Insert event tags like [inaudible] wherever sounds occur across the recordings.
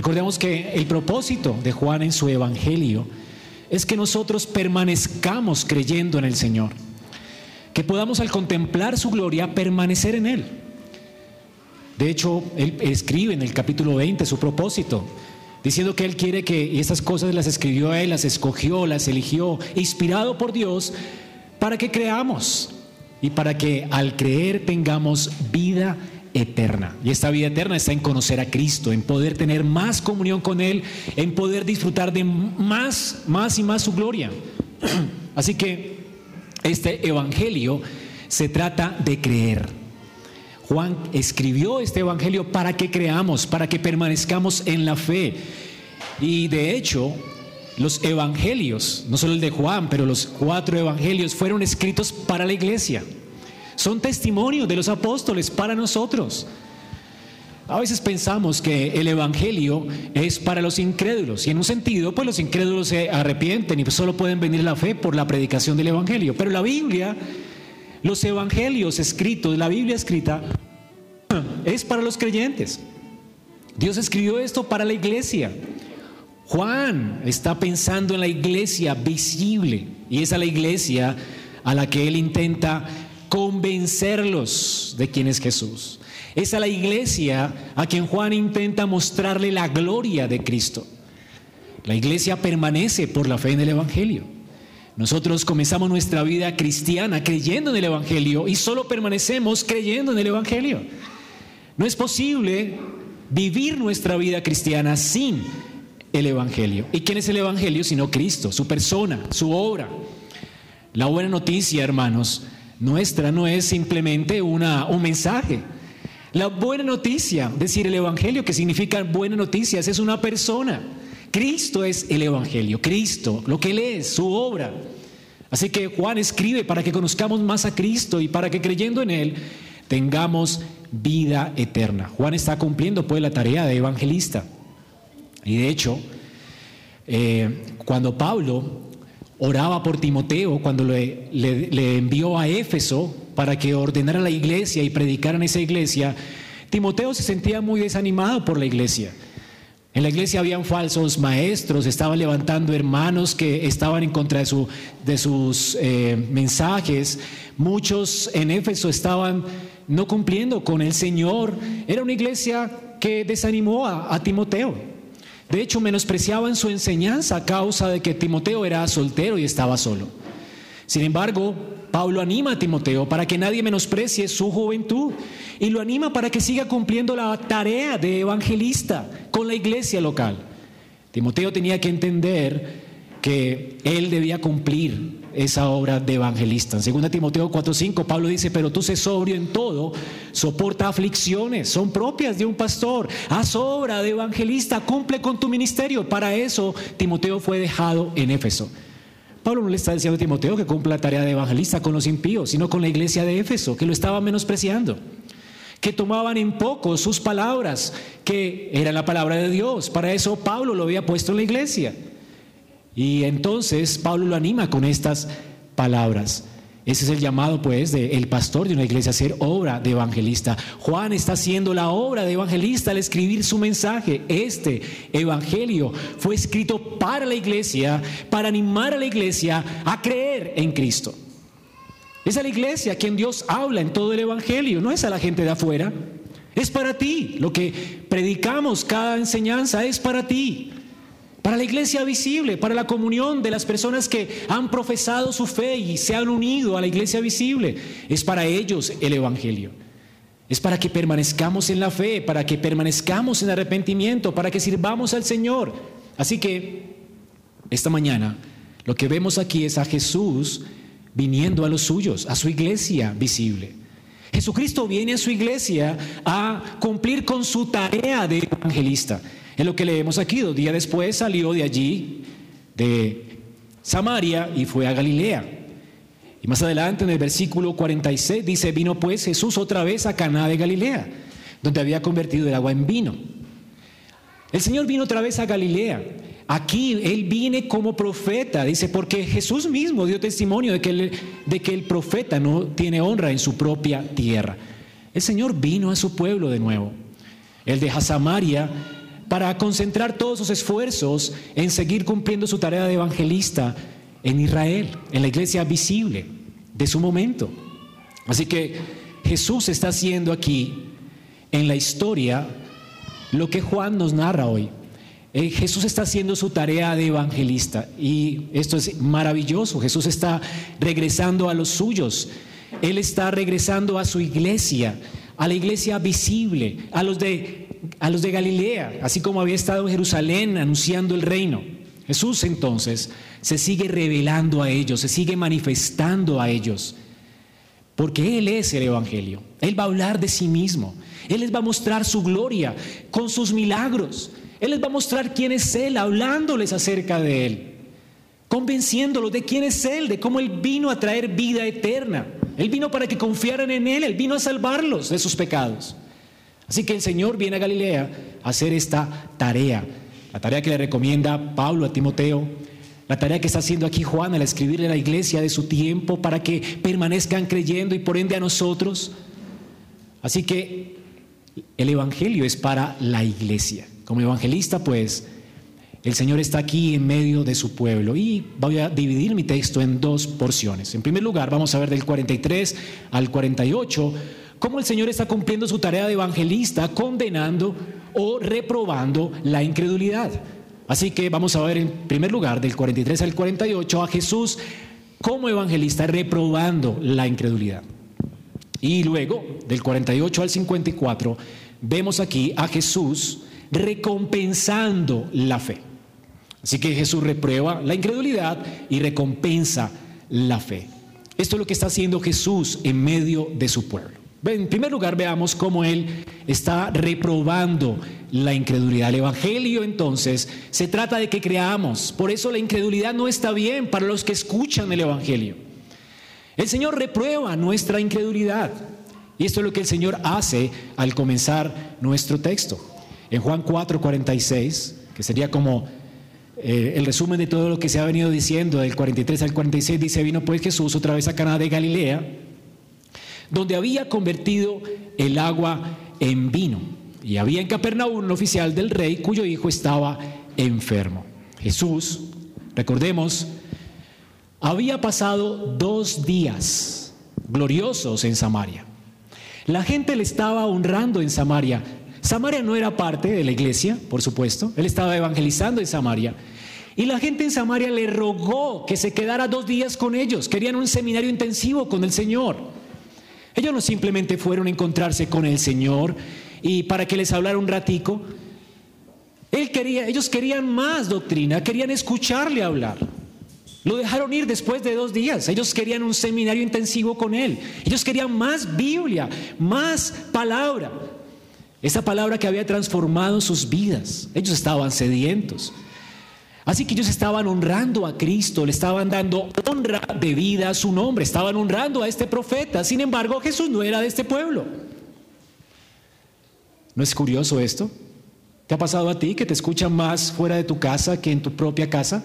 Recordemos que el propósito de Juan en su Evangelio es que nosotros permanezcamos creyendo en el Señor, que podamos al contemplar su gloria permanecer en Él. De hecho, Él escribe en el capítulo 20 su propósito, diciendo que Él quiere que esas cosas las escribió Él, las escogió, las eligió, inspirado por Dios, para que creamos y para que al creer tengamos vida. Y esta vida eterna está en conocer a Cristo, en poder tener más comunión con Él, en poder disfrutar de más, más y más su gloria. [clears throat] Así que este Evangelio se trata de creer. Juan escribió este Evangelio para que creamos, para que permanezcamos en la fe. Y de hecho, los Evangelios, no solo el de Juan, pero los cuatro Evangelios fueron escritos para la iglesia. Son testimonios de los apóstoles para nosotros. A veces pensamos que el Evangelio es para los incrédulos y en un sentido, pues los incrédulos se arrepienten y solo pueden venir la fe por la predicación del Evangelio. Pero la Biblia, los Evangelios escritos, la Biblia escrita, [clears throat] es para los creyentes. Dios escribió esto para la iglesia. Juan está pensando en la iglesia visible y es a la iglesia a la que él intenta convencerlos de quién es Jesús. Es a la iglesia a quien Juan intenta mostrarle la gloria de Cristo. La iglesia permanece por la fe en el Evangelio. Nosotros comenzamos nuestra vida cristiana creyendo en el Evangelio y solo permanecemos creyendo en el Evangelio. No es posible vivir nuestra vida cristiana sin el Evangelio. ¿Y quién es el Evangelio sino Cristo, su persona, su obra? La buena noticia, hermanos, nuestra no es simplemente una, un mensaje. La buena noticia, decir el Evangelio, que significa buenas noticias, es una persona. Cristo es el Evangelio, Cristo, lo que Él es, su obra. Así que Juan escribe para que conozcamos más a Cristo y para que creyendo en Él tengamos vida eterna. Juan está cumpliendo pues la tarea de evangelista. Y de hecho, eh, cuando Pablo oraba por Timoteo cuando le, envió a Éfeso para que ordenara la iglesia y predicara en esa iglesia, Timoteo se sentía muy desanimado por la iglesia. En la iglesia habían falsos maestros, estaban levantando hermanos que estaban en contra de, su, de sus eh, mensajes. Muchos en Éfeso estaban no cumpliendo con el Señor. Era una iglesia que desanimó a Timoteo. De hecho, menospreciaban su enseñanza a causa de que Timoteo era soltero y estaba solo. Sin embargo, Pablo anima a Timoteo para que nadie menosprecie su juventud y lo anima para que siga cumpliendo la tarea de evangelista con la iglesia local. Timoteo tenía que entender que él debía cumplir esa obra de evangelista. En 2 Timoteo 4:5 Pablo dice, pero tú sé sobrio en todo, soporta aflicciones, son propias de un pastor, haz obra de evangelista, cumple con tu ministerio. Para eso Timoteo fue dejado en Éfeso. Pablo no le está diciendo a Timoteo que cumpla la tarea de evangelista con los impíos, sino con la iglesia de Éfeso, que lo estaba menospreciando, que tomaban en poco sus palabras, que era la palabra de Dios. Para eso Pablo lo había puesto en la iglesia. Y entonces Pablo lo anima con estas palabras. Ese es el llamado, pues, del pastor de una iglesia, hacer obra de evangelista. Juan está haciendo la obra de evangelista al escribir su mensaje. Este evangelio fue escrito para la iglesia, para animar a la iglesia a creer en Cristo. Es a la iglesia a quien Dios habla en todo el evangelio, no es a la gente de afuera. Es para ti. Lo que predicamos, cada enseñanza es para ti para la iglesia visible, para la comunión de las personas que han profesado su fe y se han unido a la iglesia visible. Es para ellos el Evangelio. Es para que permanezcamos en la fe, para que permanezcamos en arrepentimiento, para que sirvamos al Señor. Así que esta mañana lo que vemos aquí es a Jesús viniendo a los suyos, a su iglesia visible. Jesucristo viene a su iglesia a cumplir con su tarea de evangelista. Es lo que leemos aquí. Dos días después salió de allí, de Samaria, y fue a Galilea. Y más adelante en el versículo 46 dice, vino pues Jesús otra vez a Caná de Galilea, donde había convertido el agua en vino. El Señor vino otra vez a Galilea. Aquí Él viene como profeta, dice, porque Jesús mismo dio testimonio de que, el, de que el profeta no tiene honra en su propia tierra. El Señor vino a su pueblo de nuevo. Él deja Samaria para concentrar todos sus esfuerzos en seguir cumpliendo su tarea de evangelista en Israel, en la iglesia visible de su momento. Así que Jesús está haciendo aquí en la historia lo que Juan nos narra hoy. Eh, Jesús está haciendo su tarea de evangelista y esto es maravilloso. Jesús está regresando a los suyos. Él está regresando a su iglesia, a la iglesia visible, a los de, a los de Galilea, así como había estado en Jerusalén anunciando el reino. Jesús entonces se sigue revelando a ellos, se sigue manifestando a ellos, porque Él es el Evangelio. Él va a hablar de sí mismo. Él les va a mostrar su gloria con sus milagros. Él les va a mostrar quién es Él, hablándoles acerca de Él, convenciéndolos de quién es Él, de cómo Él vino a traer vida eterna. Él vino para que confiaran en Él, Él vino a salvarlos de sus pecados. Así que el Señor viene a Galilea a hacer esta tarea, la tarea que le recomienda Pablo a Timoteo, la tarea que está haciendo aquí Juan al escribirle a la iglesia de su tiempo para que permanezcan creyendo y por ende a nosotros. Así que el Evangelio es para la iglesia. Como evangelista, pues, el Señor está aquí en medio de su pueblo y voy a dividir mi texto en dos porciones. En primer lugar, vamos a ver del 43 al 48 cómo el Señor está cumpliendo su tarea de evangelista, condenando o reprobando la incredulidad. Así que vamos a ver en primer lugar del 43 al 48 a Jesús como evangelista reprobando la incredulidad. Y luego, del 48 al 54, vemos aquí a Jesús recompensando la fe. Así que Jesús reprueba la incredulidad y recompensa la fe. Esto es lo que está haciendo Jesús en medio de su pueblo. En primer lugar, veamos cómo Él está reprobando la incredulidad. El Evangelio entonces se trata de que creamos. Por eso la incredulidad no está bien para los que escuchan el Evangelio. El Señor reprueba nuestra incredulidad. Y esto es lo que el Señor hace al comenzar nuestro texto. En Juan 4, 46, que sería como eh, el resumen de todo lo que se ha venido diciendo, del 43 al 46, dice, vino pues Jesús otra vez a Cana de Galilea, donde había convertido el agua en vino. Y había en Capernaum un oficial del rey cuyo hijo estaba enfermo. Jesús, recordemos, había pasado dos días gloriosos en Samaria. La gente le estaba honrando en Samaria. Samaria no era parte de la iglesia, por supuesto. Él estaba evangelizando en Samaria. Y la gente en Samaria le rogó que se quedara dos días con ellos. Querían un seminario intensivo con el Señor. Ellos no simplemente fueron a encontrarse con el Señor y para que les hablara un ratico. Él quería, ellos querían más doctrina, querían escucharle hablar. Lo dejaron ir después de dos días. Ellos querían un seminario intensivo con él. Ellos querían más Biblia, más palabra. Esa palabra que había transformado sus vidas. Ellos estaban sedientos. Así que ellos estaban honrando a Cristo, le estaban dando honra de vida a su nombre, estaban honrando a este profeta. Sin embargo, Jesús no era de este pueblo. ¿No es curioso esto? ¿Te ha pasado a ti que te escuchan más fuera de tu casa que en tu propia casa?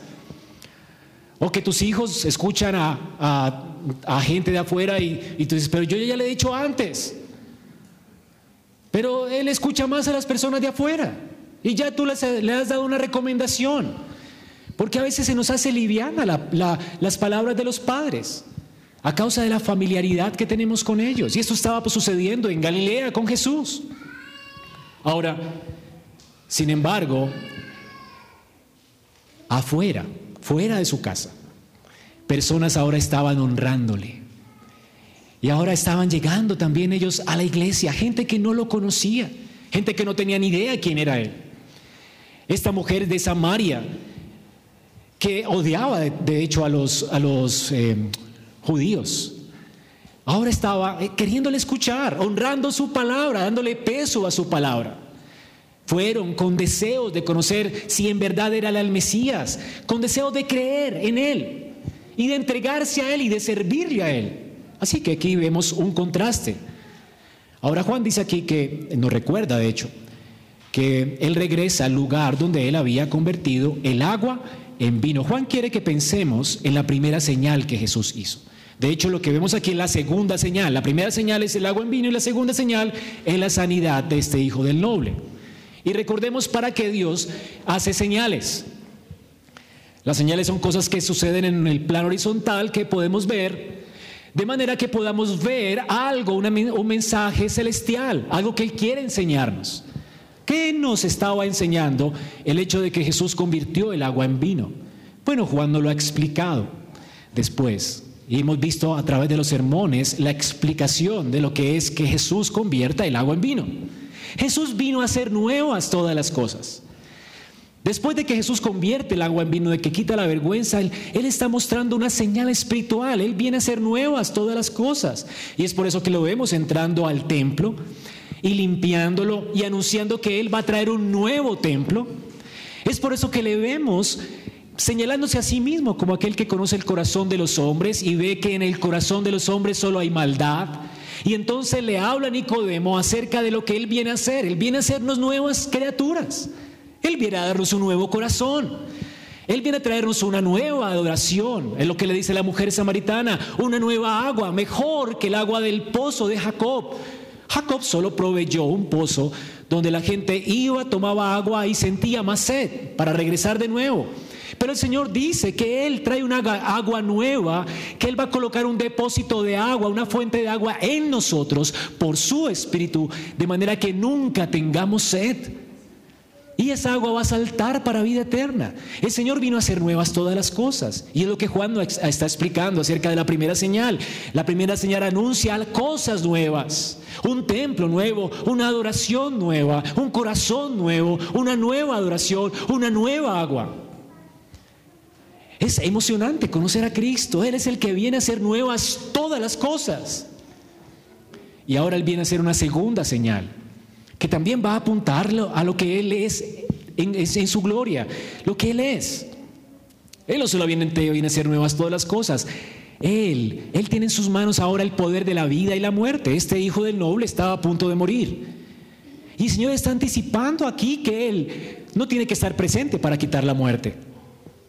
O que tus hijos escuchan a, gente de afuera y, y, tú dices, pero yo ya le he dicho antes. Pero él escucha más a las personas de afuera. Y ya tú le has dado una recomendación. Porque a veces se nos hace liviana las palabras de los padres a causa de la familiaridad que tenemos con ellos. Y esto estaba sucediendo en Galilea con Jesús. Ahora, sin embargo, afuera, fuera de su casa. Personas ahora estaban honrándole. Y ahora estaban llegando también ellos a la iglesia, gente que no lo conocía, gente que no tenía ni idea quién era él. Esta mujer de Samaria, que odiaba de, hecho a los, a los eh, judíos, ahora estaba eh, queriéndole escuchar, honrando su palabra, dándole peso a su palabra. Fueron con deseos de conocer si en verdad era el Mesías, con deseos de creer en Él y de entregarse a Él y de servirle a Él. Así que aquí vemos un contraste. Ahora Juan dice aquí que, nos recuerda de hecho, que Él regresa al lugar donde Él había convertido el agua en vino. Juan quiere que pensemos en la primera señal que Jesús hizo. De hecho, lo que vemos aquí es la segunda señal. La primera señal es el agua en vino y la segunda señal es la sanidad de este hijo del noble. Y recordemos para qué Dios hace señales. Las señales son cosas que suceden en el plano horizontal que podemos ver, de manera que podamos ver algo, un mensaje celestial, algo que Él quiere enseñarnos. ¿Qué nos estaba enseñando el hecho de que Jesús convirtió el agua en vino? Bueno, Juan nos lo ha explicado después. Y hemos visto a través de los sermones la explicación de lo que es que Jesús convierta el agua en vino. Jesús vino a hacer nuevas todas las cosas. Después de que Jesús convierte el agua en vino, de que quita la vergüenza, él, él, está mostrando una señal espiritual. Él viene a hacer nuevas todas las cosas. Y es por eso que lo vemos entrando al templo y limpiándolo y anunciando que Él va a traer un nuevo templo. Es por eso que le vemos señalándose a sí mismo como aquel que conoce el corazón de los hombres y ve que en el corazón de los hombres solo hay maldad. Y entonces le habla a Nicodemo acerca de lo que él viene a hacer. Él viene a hacernos nuevas criaturas. Él viene a darnos un nuevo corazón. Él viene a traernos una nueva adoración. Es lo que le dice la mujer samaritana, una nueva agua, mejor que el agua del pozo de Jacob. Jacob solo proveyó un pozo donde la gente iba, tomaba agua y sentía más sed para regresar de nuevo. Pero el Señor dice que Él trae una agua nueva, que Él va a colocar un depósito de agua, una fuente de agua en nosotros por su Espíritu, de manera que nunca tengamos sed. Y esa agua va a saltar para vida eterna. El Señor vino a hacer nuevas todas las cosas. Y es lo que Juan está explicando acerca de la primera señal. La primera señal anuncia cosas nuevas. Un templo nuevo, una adoración nueva, un corazón nuevo, una nueva adoración, una nueva agua. Es emocionante conocer a Cristo. Él es el que viene a hacer nuevas todas las cosas. Y ahora Él viene a hacer una segunda señal, que también va a apuntarlo a lo que Él es en, su gloria, lo que Él es. Él no solo viene, viene a hacer nuevas todas las cosas. Él, Él tiene en sus manos ahora el poder de la vida y la muerte. Este hijo del noble estaba a punto de morir. Y el Señor está anticipando aquí que Él no tiene que estar presente para quitar la muerte.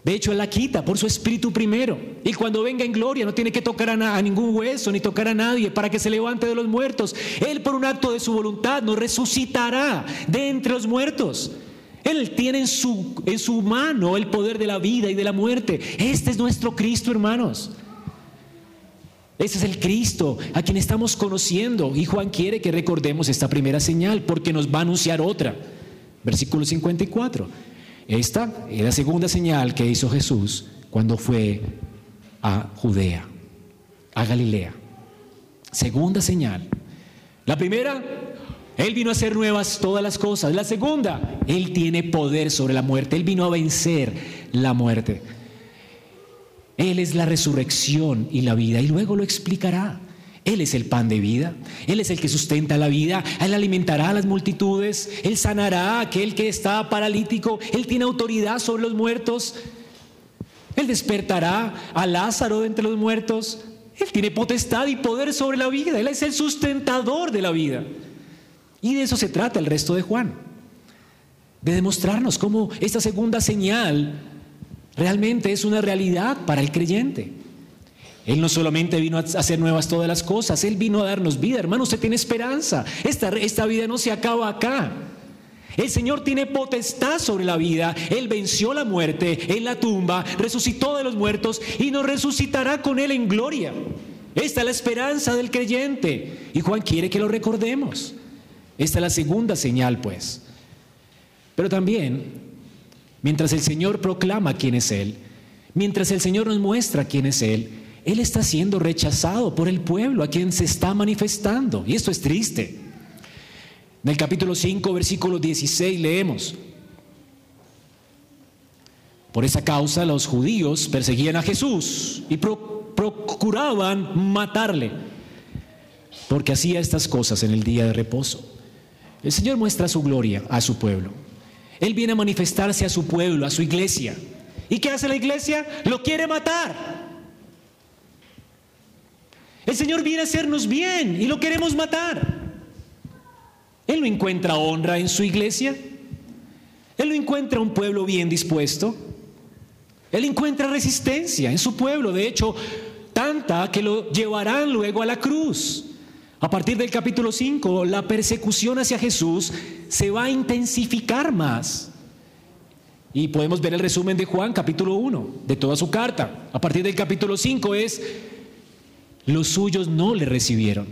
De hecho, Él la quita por su espíritu primero. Y cuando venga en gloria no tiene que tocar a, ningún hueso ni tocar a nadie para que se levante de los muertos. Él por un acto de su voluntad nos resucitará de entre los muertos. Él tiene en su, en su mano el poder de la vida y de la muerte. Este es nuestro Cristo, hermanos. Ese es el Cristo a quien estamos conociendo. Y Juan quiere que recordemos esta primera señal porque nos va a anunciar otra. Versículo 54. Esta es la segunda señal que hizo Jesús cuando fue a Judea, a Galilea. Segunda señal. La primera, Él vino a hacer nuevas todas las cosas. La segunda, Él tiene poder sobre la muerte. Él vino a vencer la muerte. Él es la resurrección y la vida. Y luego lo explicará. Él es el pan de vida, Él es el que sustenta la vida, Él alimentará a las multitudes, Él sanará a aquel que está paralítico, Él tiene autoridad sobre los muertos, Él despertará a Lázaro de entre los muertos, Él tiene potestad y poder sobre la vida, Él es el sustentador de la vida. Y de eso se trata el resto de Juan, de demostrarnos cómo esta segunda señal realmente es una realidad para el creyente. Él no solamente vino a hacer nuevas todas las cosas, Él vino a darnos vida. Hermano, usted tiene esperanza. Esta, esta vida no se acaba acá. El Señor tiene potestad sobre la vida. Él venció la muerte en la tumba, resucitó de los muertos y nos resucitará con Él en gloria. Esta es la esperanza del creyente. Y Juan quiere que lo recordemos. Esta es la segunda señal, pues. Pero también, mientras el Señor proclama quién es Él, mientras el Señor nos muestra quién es Él, él está siendo rechazado por el pueblo a quien se está manifestando. Y esto es triste. En el capítulo 5, versículo 16 leemos. Por esa causa los judíos perseguían a Jesús y procuraban matarle, porque hacía estas cosas en el día de reposo. El Señor muestra su gloria a su pueblo. Él viene a manifestarse a su pueblo, a su iglesia. ¿Y qué hace la iglesia? Lo quiere matar. El Señor viene a hacernos bien y lo queremos matar. Él no encuentra honra en su iglesia. Él no encuentra un pueblo bien dispuesto. Él encuentra resistencia en su pueblo. De hecho, tanta que lo llevarán luego a la cruz. A partir del capítulo 5, la persecución hacia Jesús se va a intensificar más. Y podemos ver el resumen de Juan, capítulo 1, de toda su carta. A partir del capítulo 5 es, los suyos no le recibieron.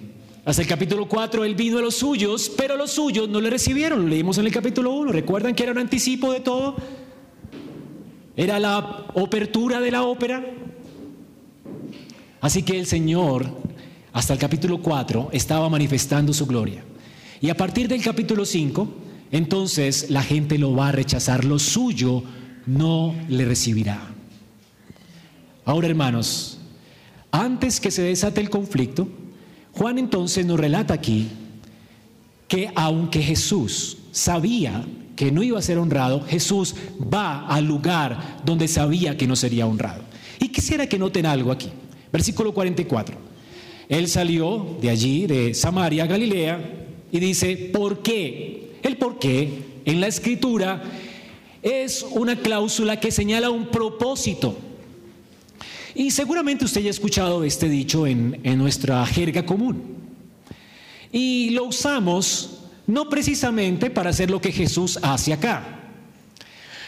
Hasta el capítulo 4, él vino a los suyos, pero los suyos no le recibieron. Lo leímos en el capítulo 1. ¿Recuerdan que era un anticipo de todo? Era la apertura de la ópera. Así que el Señor, hasta el capítulo 4, estaba manifestando su gloria. Y a partir del capítulo 5, entonces la gente lo va a rechazar. Lo suyo no le recibirá. Ahora, hermanos, antes que se desate el conflicto, Juan entonces nos relata aquí que aunque Jesús sabía que no iba a ser honrado, Jesús va al lugar donde sabía que no sería honrado. Y quisiera que noten algo aquí. Versículo 44. Él salió de allí, de Samaria, Galilea, y dice, ¿por qué? El por qué en la escritura es una cláusula que señala un propósito. Y seguramente usted ya ha escuchado este dicho en, nuestra jerga común. Y lo usamos no precisamente para hacer lo que Jesús hace acá.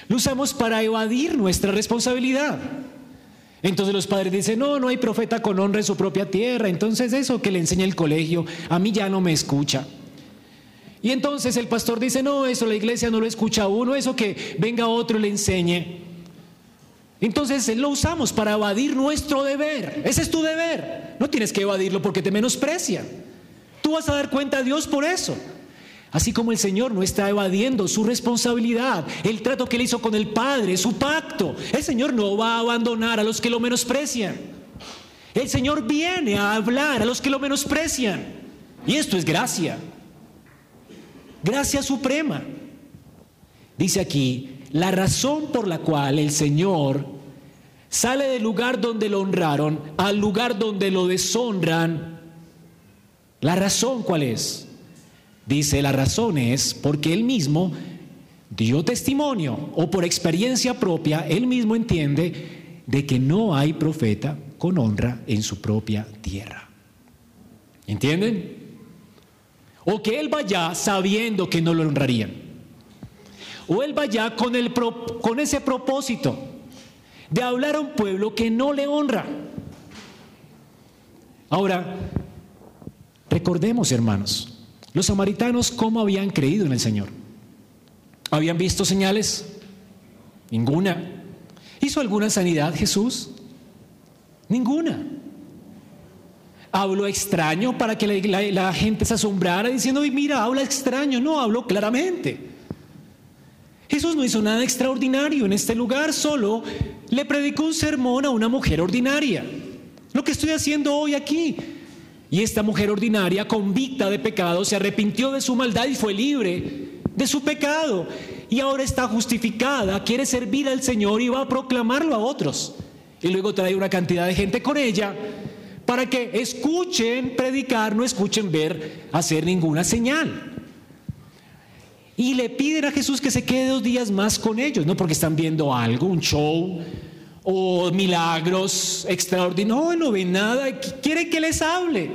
Lo usamos para evadir nuestra responsabilidad. Entonces los padres dicen, no, no hay profeta con honra en su propia tierra. Entonces eso que le enseña el colegio, a mí ya no me escucha. Y entonces el pastor dice, no, eso la iglesia no lo escucha a uno, eso que venga otro y le enseñe. Entonces lo usamos para evadir nuestro deber. Ese es tu deber. No tienes que evadirlo porque te menosprecian. Tú vas a dar cuenta a Dios por eso. Así como el Señor no está evadiendo su responsabilidad, el trato que él hizo con el Padre, su pacto. El Señor no va a abandonar a los que lo menosprecian. El Señor viene a hablar a los que lo menosprecian. Y esto es gracia. Gracia suprema. Dice aquí, la razón por la cual el Señor sale del lugar donde lo honraron al lugar donde lo deshonran. La razón cuál es? Dice, la razón es porque él mismo dio testimonio o por experiencia propia, él mismo entiende de que no hay profeta con honra en su propia tierra. ¿Entienden? O que él vaya sabiendo que no lo honrarían. O él vaya con, el, con ese propósito de hablar a un pueblo que no le honra. Ahora, recordemos, hermanos, los samaritanos, ¿cómo habían creído en el Señor? ¿Habían visto señales? Ninguna. ¿Hizo alguna sanidad Jesús? Ninguna. ¿Habló extraño para que la, gente se asombrara diciendo, mira, habla extraño? No, habló claramente. Jesús no hizo nada extraordinario en este lugar, solo le predicó un sermón a una mujer ordinaria. Lo que estoy haciendo hoy aquí, y esta mujer ordinaria, convicta de pecado, se arrepintió de su maldad y fue libre de su pecado. Y ahora está justificada, quiere servir al Señor y va a proclamarlo a otros. Y luego trae una cantidad de gente con ella para que escuchen predicar, no escuchen ver, hacer ninguna señal. Y le piden a Jesús que se quede dos días más con ellos, no porque están viendo algo, un show, o milagros extraordinarios. No, no ven nada, quiere que les hable.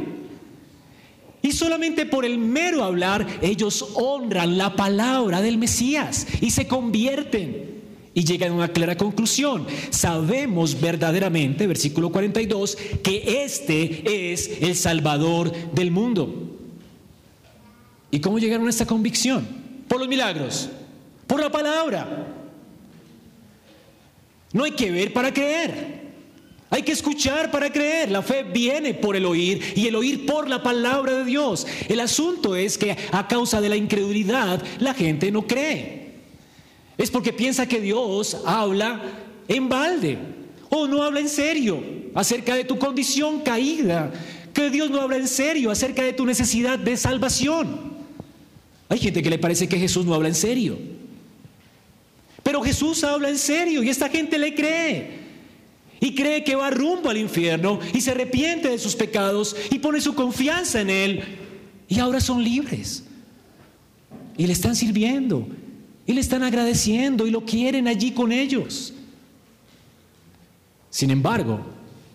Y solamente por el mero hablar, ellos honran la palabra del Mesías y se convierten. Y llegan a una clara conclusión. Sabemos verdaderamente, versículo 42, que este es el Salvador del mundo. ¿Y cómo llegaron a esta convicción? Por los milagros, por la palabra. No hay que ver para creer. Hay que escuchar para creer. La fe viene por el oír y el oír por la palabra de Dios. El asunto es que a causa de la incredulidad la gente no cree. Es porque piensa que Dios habla en balde o no habla en serio acerca de tu condición caída. Que Dios no habla en serio acerca de tu necesidad de salvación. Hay gente que le parece que Jesús no habla en serio. Pero Jesús habla en serio y esta gente le cree. Y cree que va rumbo al infierno y se arrepiente de sus pecados y pone su confianza en Él. Y ahora son libres. Y le están sirviendo. Y le están agradeciendo y lo quieren allí con ellos. Sin embargo,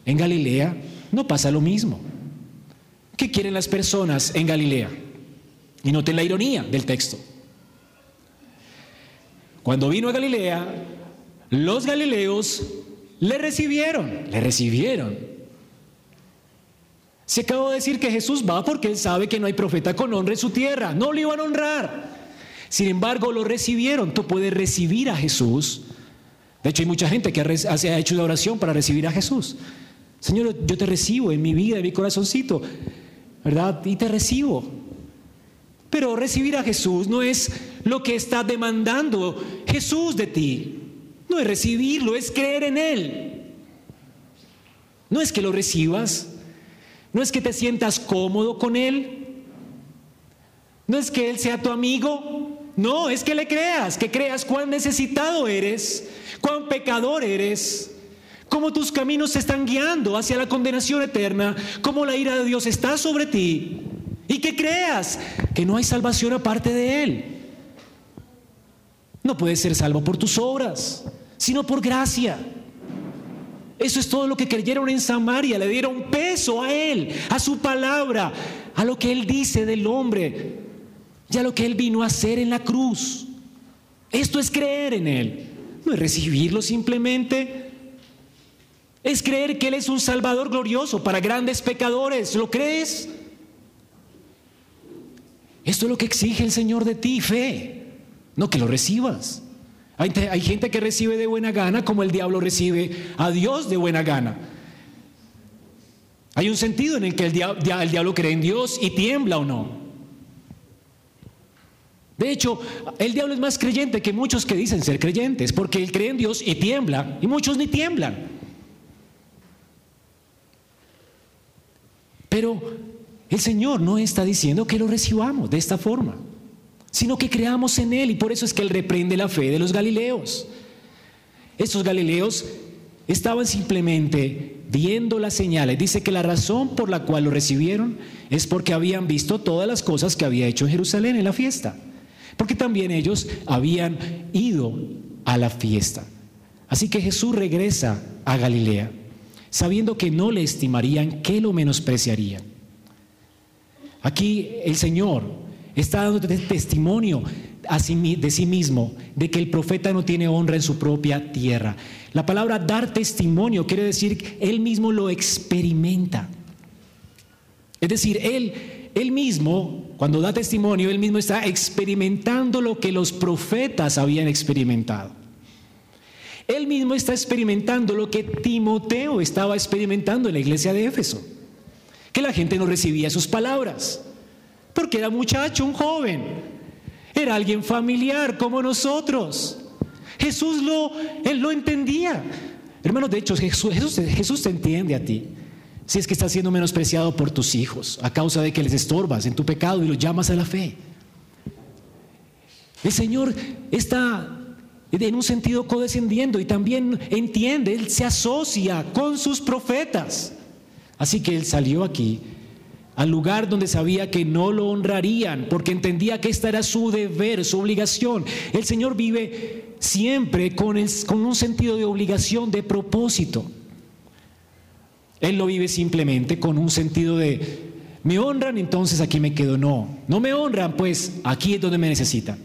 en Galilea no pasa lo mismo. ¿Qué quieren las personas en Galilea? Y noten la ironía del texto. Cuando vino a Galilea, los galileos le recibieron, le recibieron. Se acabó de decir que Jesús va porque él sabe que no hay profeta con honra en su tierra, no lo iban a honrar. Sin embargo, lo recibieron. Tú puedes recibir a Jesús. De hecho, hay mucha gente que ha hecho una oración para recibir a Jesús. Señor, yo te recibo en mi vida, en mi corazoncito, ¿verdad? Y te recibo. Pero recibir a Jesús no es lo que está demandando Jesús de ti. No es recibirlo, es creer en Él. No es que lo recibas, no es que te sientas cómodo con Él, no es que Él sea tu amigo, no, es que le creas, que creas cuán necesitado eres, cuán pecador eres, cómo tus caminos se están guiando hacia la condenación eterna, cómo la ira de Dios está sobre ti, y que creas que no hay salvación aparte de Él. No puedes ser salvo por tus obras, sino por gracia. Eso es todo lo que creyeron en Samaria, le dieron peso a Él, a su palabra, a lo que Él dice del hombre, y a lo que Él vino a hacer en la cruz. Esto es creer en Él, no es recibirlo simplemente. Es creer que Él es un Salvador glorioso para grandes pecadores. ¿Lo crees? Esto es lo que exige el Señor de ti, fe, no que lo recibas. Hay, gente que recibe de buena gana como el diablo recibe a Dios de buena gana. Hay un sentido en el que el diablo cree en Dios y tiembla o no. De hecho, el diablo es más creyente que muchos que dicen ser creyentes, porque él cree en Dios y tiembla, y muchos ni tiemblan. Pero el Señor no está diciendo que lo recibamos de esta forma, sino que creamos en Él y por eso es que Él reprende la fe de los galileos. Estos galileos estaban simplemente viendo las señales. Dice que la razón por la cual lo recibieron es porque habían visto todas las cosas que había hecho en Jerusalén en la fiesta. Porque también ellos habían ido a la fiesta. Así que Jesús regresa a Galilea, sabiendo que no le estimarían, que lo menospreciarían. Aquí el Señor está dando testimonio de sí mismo de que el profeta no tiene honra en su propia tierra. La palabra dar testimonio quiere decir que él mismo lo experimenta. Es decir, él, él mismo, cuando da testimonio, él mismo está experimentando lo que los profetas habían experimentado. Él mismo está experimentando lo que Timoteo estaba experimentando en la iglesia de Éfeso que la gente no recibía sus palabras, porque era muchacho, un joven, era alguien familiar como nosotros. Jesús lo, él lo entendía. Hermanos, de hecho, Jesús, Jesús, Jesús te entiende a ti. Si es que estás siendo menospreciado por tus hijos a causa de que les estorbas en tu pecado y los llamas a la fe. El Señor está en un sentido codescendiendo y también entiende, Él se asocia con sus profetas. Así que él salió aquí al lugar donde sabía que no lo honrarían, porque entendía que esta era su deber, su obligación. El Señor vive siempre con, un sentido de obligación, de propósito. Él lo vive simplemente con un sentido de, me honran, entonces aquí me quedo. No, no me honran, pues aquí es donde me necesitan.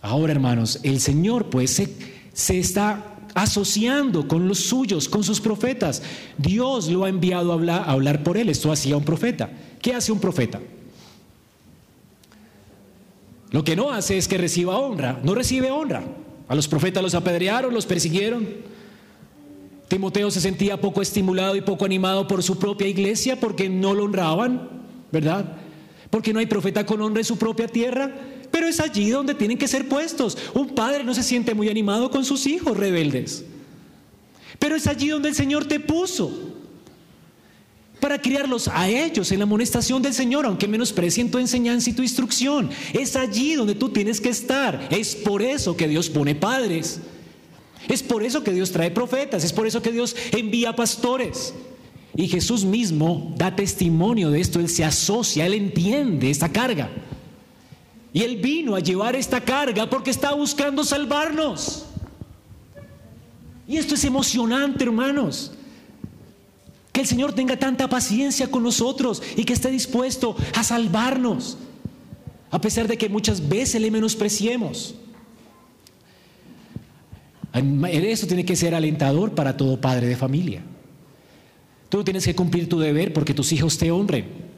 Ahora, hermanos, el Señor pues se, se está asociando con los suyos, con sus profetas. Dios lo ha enviado a hablar, a hablar por él. Esto hacía un profeta. ¿Qué hace un profeta? Lo que no hace es que reciba honra, no recibe honra. A los profetas los apedrearon, los persiguieron. Timoteo se sentía poco estimulado y poco animado por su propia iglesia porque no lo honraban, ¿verdad? Porque no hay profeta con honra en su propia tierra. Pero es allí donde tienen que ser puestos. Un padre no se siente muy animado con sus hijos rebeldes. Pero es allí donde el Señor te puso. Para criarlos a ellos en la amonestación del Señor, aunque menosprecien tu enseñanza y tu instrucción. Es allí donde tú tienes que estar. Es por eso que Dios pone padres. Es por eso que Dios trae profetas. Es por eso que Dios envía pastores. Y Jesús mismo da testimonio de esto. Él se asocia, Él entiende esta carga. Y Él vino a llevar esta carga porque está buscando salvarnos. Y esto es emocionante, hermanos. Que el Señor tenga tanta paciencia con nosotros y que esté dispuesto a salvarnos, a pesar de que muchas veces le menospreciemos. Eso tiene que ser alentador para todo padre de familia. Tú tienes que cumplir tu deber porque tus hijos te honren.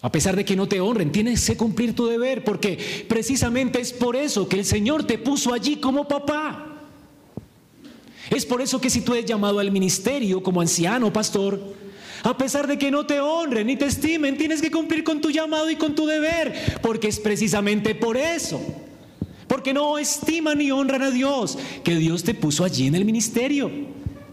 A pesar de que no te honren, tienes que cumplir tu deber porque precisamente es por eso que el Señor te puso allí como papá. Es por eso que si tú eres llamado al ministerio como anciano, pastor, a pesar de que no te honren ni te estimen, tienes que cumplir con tu llamado y con tu deber, porque es precisamente por eso, porque no estiman ni honran a Dios, que Dios te puso allí en el ministerio.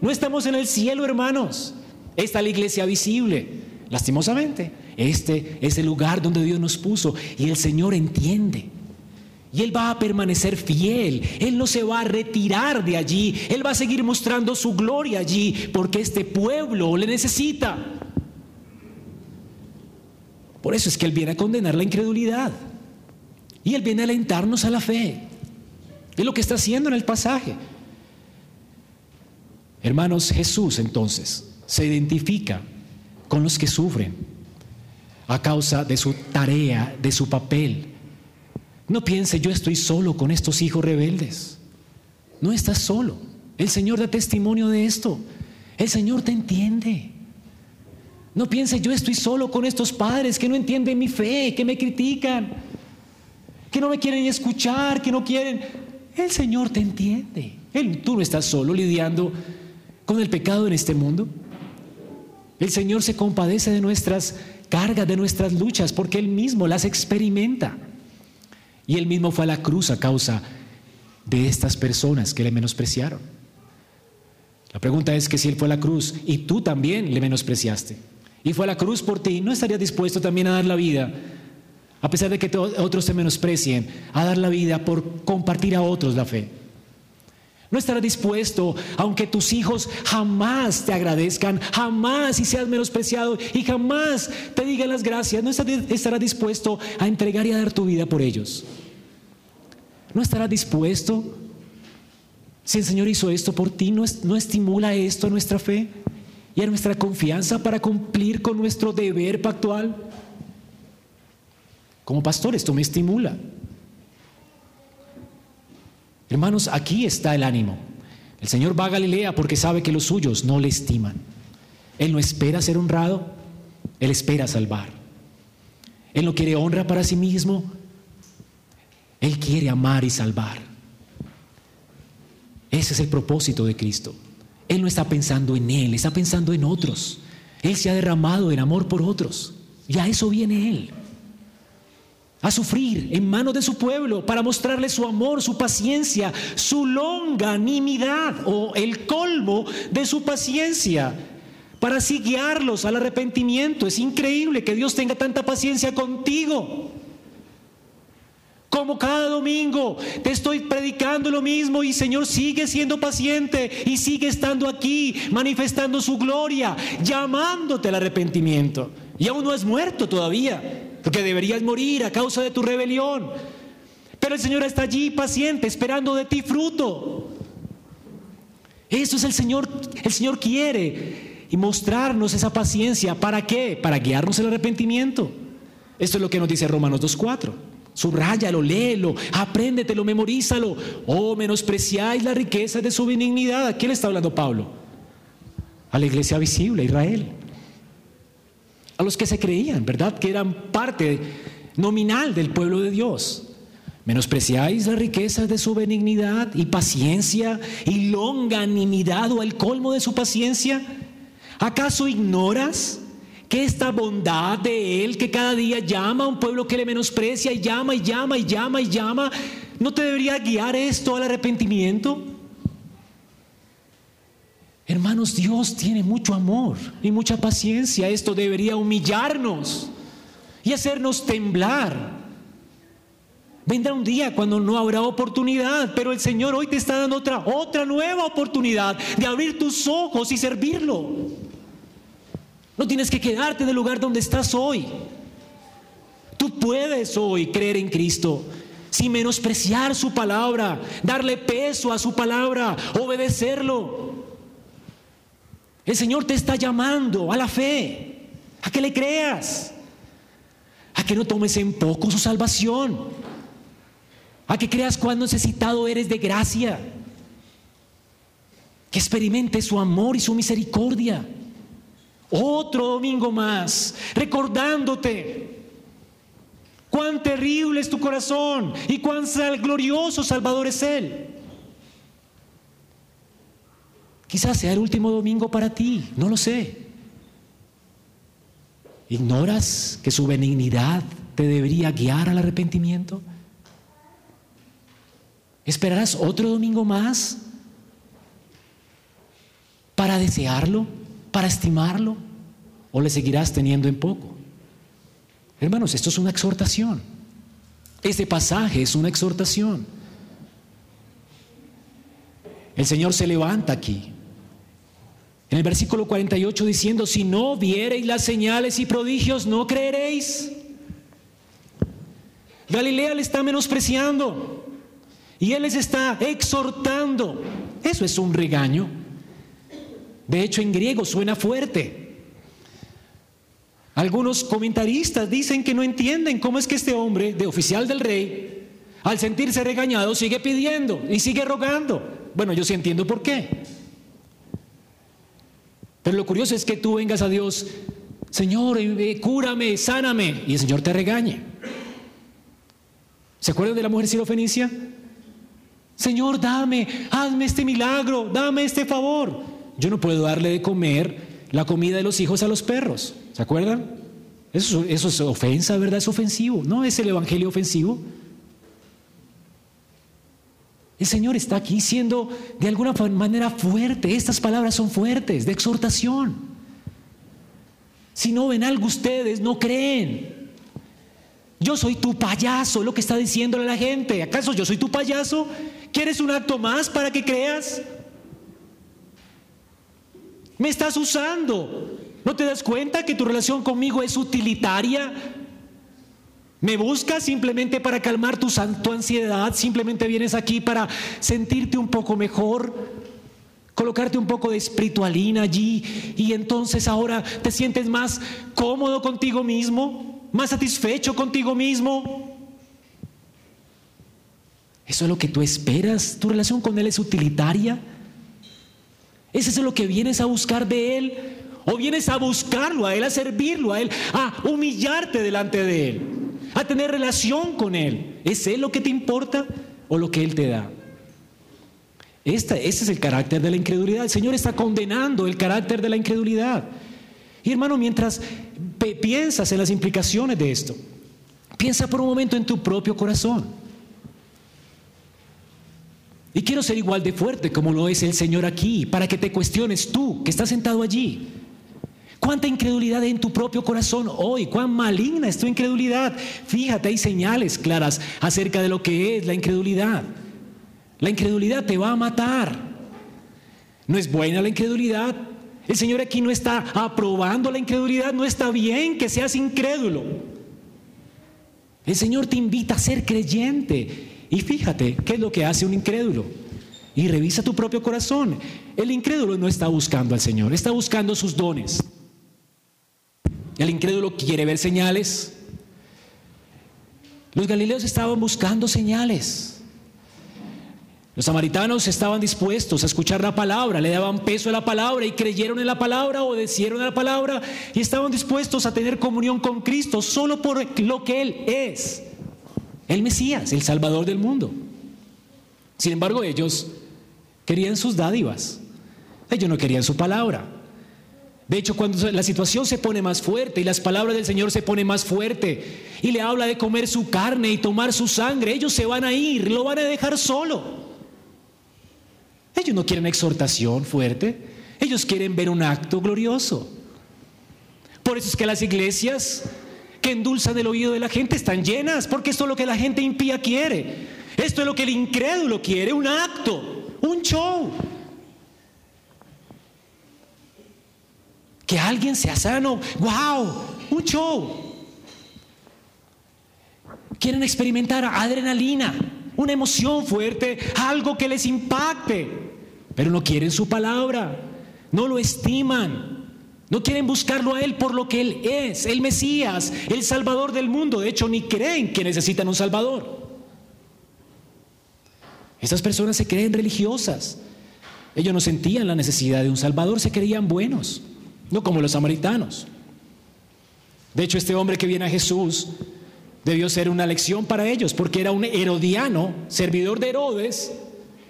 No estamos en el cielo, hermanos. Está la iglesia visible, lastimosamente. Este es el lugar donde Dios nos puso y el Señor entiende. Y Él va a permanecer fiel. Él no se va a retirar de allí. Él va a seguir mostrando su gloria allí porque este pueblo le necesita. Por eso es que Él viene a condenar la incredulidad. Y Él viene a alentarnos a la fe. Es lo que está haciendo en el pasaje. Hermanos, Jesús entonces se identifica con los que sufren a causa de su tarea, de su papel no piense, yo estoy solo con estos hijos rebeldes. No estás solo. El Señor da testimonio de esto. El Señor te entiende. No piense, yo estoy solo con estos padres que no entienden mi fe, que me critican, que no me quieren escuchar, que no quieren. El Señor te entiende. Él, tú no estás solo lidiando con el pecado en este mundo. El Señor se compadece de nuestras cargas, de nuestras luchas, porque Él mismo las experimenta. Y él mismo fue a la cruz a causa de estas personas que le menospreciaron. La pregunta es que si él fue a la cruz y tú también le menospreciaste y fue a la cruz por ti, ¿no estarías dispuesto también a dar la vida, a pesar de que otros te menosprecien, a dar la vida por compartir a otros la fe? No estarás dispuesto, aunque tus hijos jamás te agradezcan, jamás y seas menospreciado y jamás te digan las gracias, no estarás dispuesto a entregar y a dar tu vida por ellos. No estarás dispuesto, si el Señor hizo esto por ti, no, no estimula esto a nuestra fe y a nuestra confianza para cumplir con nuestro deber pactual. Como pastor, esto me estimula. Hermanos, aquí está el ánimo. El Señor va a Galilea porque sabe que los suyos no le estiman. Él no espera ser honrado, Él espera salvar. Él no quiere honra para sí mismo, Él quiere amar y salvar. Ese es el propósito de Cristo. Él no está pensando en Él, está pensando en otros. Él se ha derramado en amor por otros. Y a eso viene Él a sufrir en manos de su pueblo para mostrarle su amor, su paciencia, su longanimidad o el colmo de su paciencia, para así guiarlos al arrepentimiento. Es increíble que Dios tenga tanta paciencia contigo. Como cada domingo te estoy predicando lo mismo y Señor sigue siendo paciente y sigue estando aquí manifestando su gloria, llamándote al arrepentimiento. Y aún no es muerto todavía porque deberías morir a causa de tu rebelión. Pero el Señor está allí paciente, esperando de ti fruto. Eso es el Señor, el Señor quiere y mostrarnos esa paciencia. ¿Para qué? Para guiarnos el arrepentimiento. Esto es lo que nos dice Romanos 2.4. Subráyalo, léelo, apréndetelo, memorízalo. Oh, menospreciáis la riqueza de su benignidad. ¿A quién le está hablando Pablo? A la iglesia visible, a Israel a los que se creían, ¿verdad? Que eran parte nominal del pueblo de Dios. ¿Menospreciáis las riquezas de su benignidad y paciencia y longanimidad o el colmo de su paciencia? ¿Acaso ignoras que esta bondad de Él que cada día llama a un pueblo que le menosprecia y llama y llama y llama y llama, no te debería guiar esto al arrepentimiento? Hermanos, Dios tiene mucho amor y mucha paciencia. Esto debería humillarnos y hacernos temblar. Vendrá un día cuando no habrá oportunidad, pero el Señor hoy te está dando otra, otra nueva oportunidad de abrir tus ojos y servirlo. No tienes que quedarte en el lugar donde estás hoy. Tú puedes hoy creer en Cristo sin menospreciar su palabra, darle peso a su palabra, obedecerlo. El Señor te está llamando a la fe, a que le creas, a que no tomes en poco su salvación, a que creas cuán necesitado eres de gracia, que experimentes su amor y su misericordia. Otro domingo más, recordándote cuán terrible es tu corazón y cuán glorioso Salvador es Él. Quizás sea el último domingo para ti, no lo sé. ¿Ignoras que su benignidad te debería guiar al arrepentimiento? ¿Esperarás otro domingo más para desearlo, para estimarlo? ¿O le seguirás teniendo en poco? Hermanos, esto es una exhortación. Este pasaje es una exhortación. El Señor se levanta aquí en el versículo 48 diciendo, si no viereis las señales y prodigios, no creeréis. Galilea le está menospreciando y él les está exhortando. Eso es un regaño. De hecho, en griego suena fuerte. Algunos comentaristas dicen que no entienden cómo es que este hombre, de oficial del rey, al sentirse regañado, sigue pidiendo y sigue rogando. Bueno, yo sí entiendo por qué. Pero lo curioso es que tú vengas a Dios, Señor, eh, cúrame, sáname, y el Señor te regañe. ¿Se acuerdan de la mujer sirofenicia? Señor, dame, hazme este milagro, dame este favor. Yo no puedo darle de comer la comida de los hijos a los perros. ¿Se acuerdan? Eso es ofensa, ¿verdad? Es ofensivo. ¿No es el evangelio ofensivo? El Señor está aquí siendo de alguna manera fuerte. Estas palabras son fuertes, de exhortación. Si no ven algo ustedes, no creen. Yo soy tu payaso, lo que está diciéndole la gente. ¿Acaso yo soy tu payaso? ¿Quieres un acto más para que creas? Me estás usando. ¿No te das cuenta que tu relación conmigo es utilitaria? ¿Me buscas simplemente para calmar tu, tu ansiedad? ¿Simplemente vienes aquí para sentirte un poco mejor? colocarte un poco de espiritualina allí y entonces ahora te sientes más cómodo contigo mismo, más satisfecho contigo mismo. ¿Eso es lo que tú esperas? ¿Tu relación con Él es utilitaria? ¿Eso es lo que vienes a buscar de Él? ¿O vienes a buscarlo a Él, a servirlo a Él, a humillarte delante de Él? A tener relación con Él. ¿Es Él lo que te importa o lo que Él te da? Este, es el carácter de la incredulidad. El Señor está condenando el carácter de la incredulidad. Y hermano, mientras piensas en las implicaciones de esto, piensa por un momento en tu propio corazón. Y quiero ser igual de fuerte como lo es el Señor aquí, para que te cuestiones tú, que estás sentado allí. ¿Cuánta incredulidad hay en tu propio corazón hoy? ¿Cuán maligna es tu incredulidad? Fíjate, hay señales claras acerca de lo que es la incredulidad. La incredulidad te va a matar. No es buena la incredulidad. El Señor aquí no está aprobando la incredulidad. No está bien que seas incrédulo. El Señor te invita a ser creyente. Y fíjate, ¿qué es lo que hace un incrédulo? Y revisa tu propio corazón. El incrédulo no está buscando al Señor, está buscando sus dones. El incrédulo quiere ver señales. Los galileos estaban buscando señales. Los samaritanos estaban dispuestos a escuchar la palabra, le daban peso a la palabra y creyeron en la palabra, obedecieron a la palabra y estaban dispuestos a tener comunión con Cristo solo por lo que Él es, el Mesías, el Salvador del mundo. Sin embargo, ellos querían sus dádivas, ellos no querían su palabra. De hecho, cuando la situación se pone más fuerte y las palabras del Señor se ponen más fuerte y le habla de comer su carne y tomar su sangre, ellos se van a ir, lo van a dejar solo. Ellos no quieren exhortación fuerte, ellos quieren ver un acto glorioso. Por eso es que las iglesias que endulzan el oído de la gente están llenas, porque esto es lo que la gente impía quiere. Esto es lo que el incrédulo quiere, un acto, un show. Que alguien sea sano. ¡Wow! Un show. Quieren experimentar adrenalina, una emoción fuerte, algo que les impacte, pero no quieren su palabra. no lo estiman, no quieren buscarlo a Él por lo que Él es, el Mesías, el Salvador del mundo. De hecho, ni creen que necesitan un Salvador. Estas personas se creen religiosas. Ellos no sentían la necesidad de un Salvador, se creían buenos, no como los samaritanos. De hecho, este hombre que viene a Jesús debió ser una lección para ellos, porque era un herodiano, servidor de Herodes,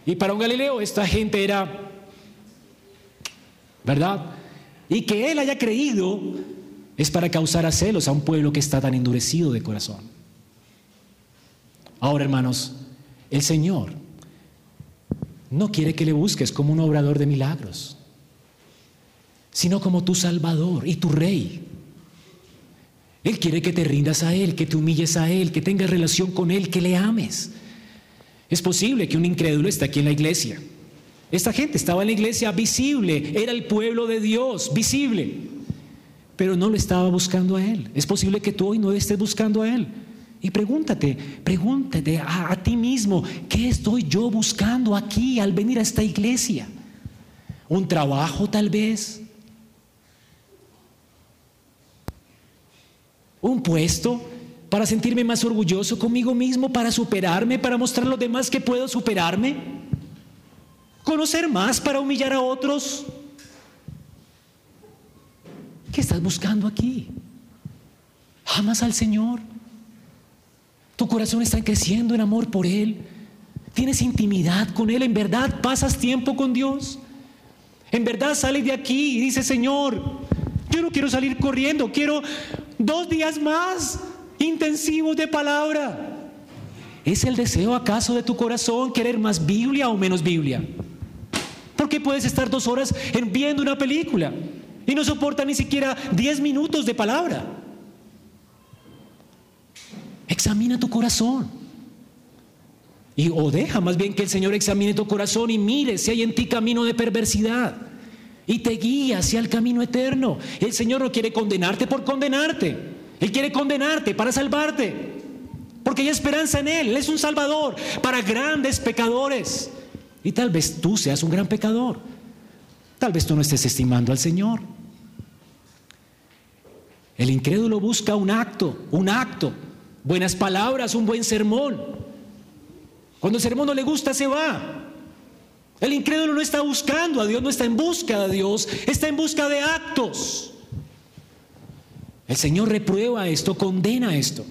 y para un Galileo esta gente era, ¿verdad? Y que él haya creído es para causar a celos a un pueblo que está tan endurecido de corazón. Ahora, hermanos, el Señor no quiere que le busques como un obrador de milagros, sino como tu Salvador y tu Rey. Él quiere que te rindas a Él, que te humilles a Él, que tengas relación con Él, que le ames. Es posible que un incrédulo esté aquí en la iglesia. Esta gente estaba en la iglesia visible, era el pueblo de Dios, visible, pero no lo estaba buscando a Él. Es posible que tú hoy no estés buscando a Él. Y pregúntate, pregúntate a, a, ti mismo, ¿qué estoy yo buscando aquí al venir a esta iglesia? ¿Un trabajo tal vez? Un puesto para sentirme más orgulloso conmigo mismo, para superarme, para mostrar a los demás que puedo superarme, conocer más para humillar a otros. ¿Qué estás buscando aquí? ¿Amas al Señor? ¿Tu corazón está creciendo en amor por Él? ¿Tienes intimidad con Él? ¿En verdad pasas tiempo con Dios? ¿En verdad sales de aquí y dices, Señor, yo no quiero salir corriendo, quiero dos días más intensivos de palabra. ¿Es el deseo acaso de tu corazón querer más Biblia o menos Biblia? ¿Por qué puedes estar dos horas viendo una película y no soporta ni siquiera diez minutos de palabra? Examina tu corazón. Y o deja más bien que el Señor examine tu corazón y mire si hay en ti camino de perversidad y te guía hacia el camino eterno. El Señor no quiere condenarte por condenarte. Él quiere condenarte para salvarte. Porque hay esperanza en Él. Él es un salvador para grandes pecadores. Y tal vez tú seas un gran pecador. Tal vez tú no estés estimando al Señor. El incrédulo busca un acto, un acto, buenas palabras, un buen sermón. Cuando el sermón no le gusta, se va. El incrédulo no está buscando a Dios, no está en busca de Dios, está en busca de actos. El Señor reprueba esto, condena esto.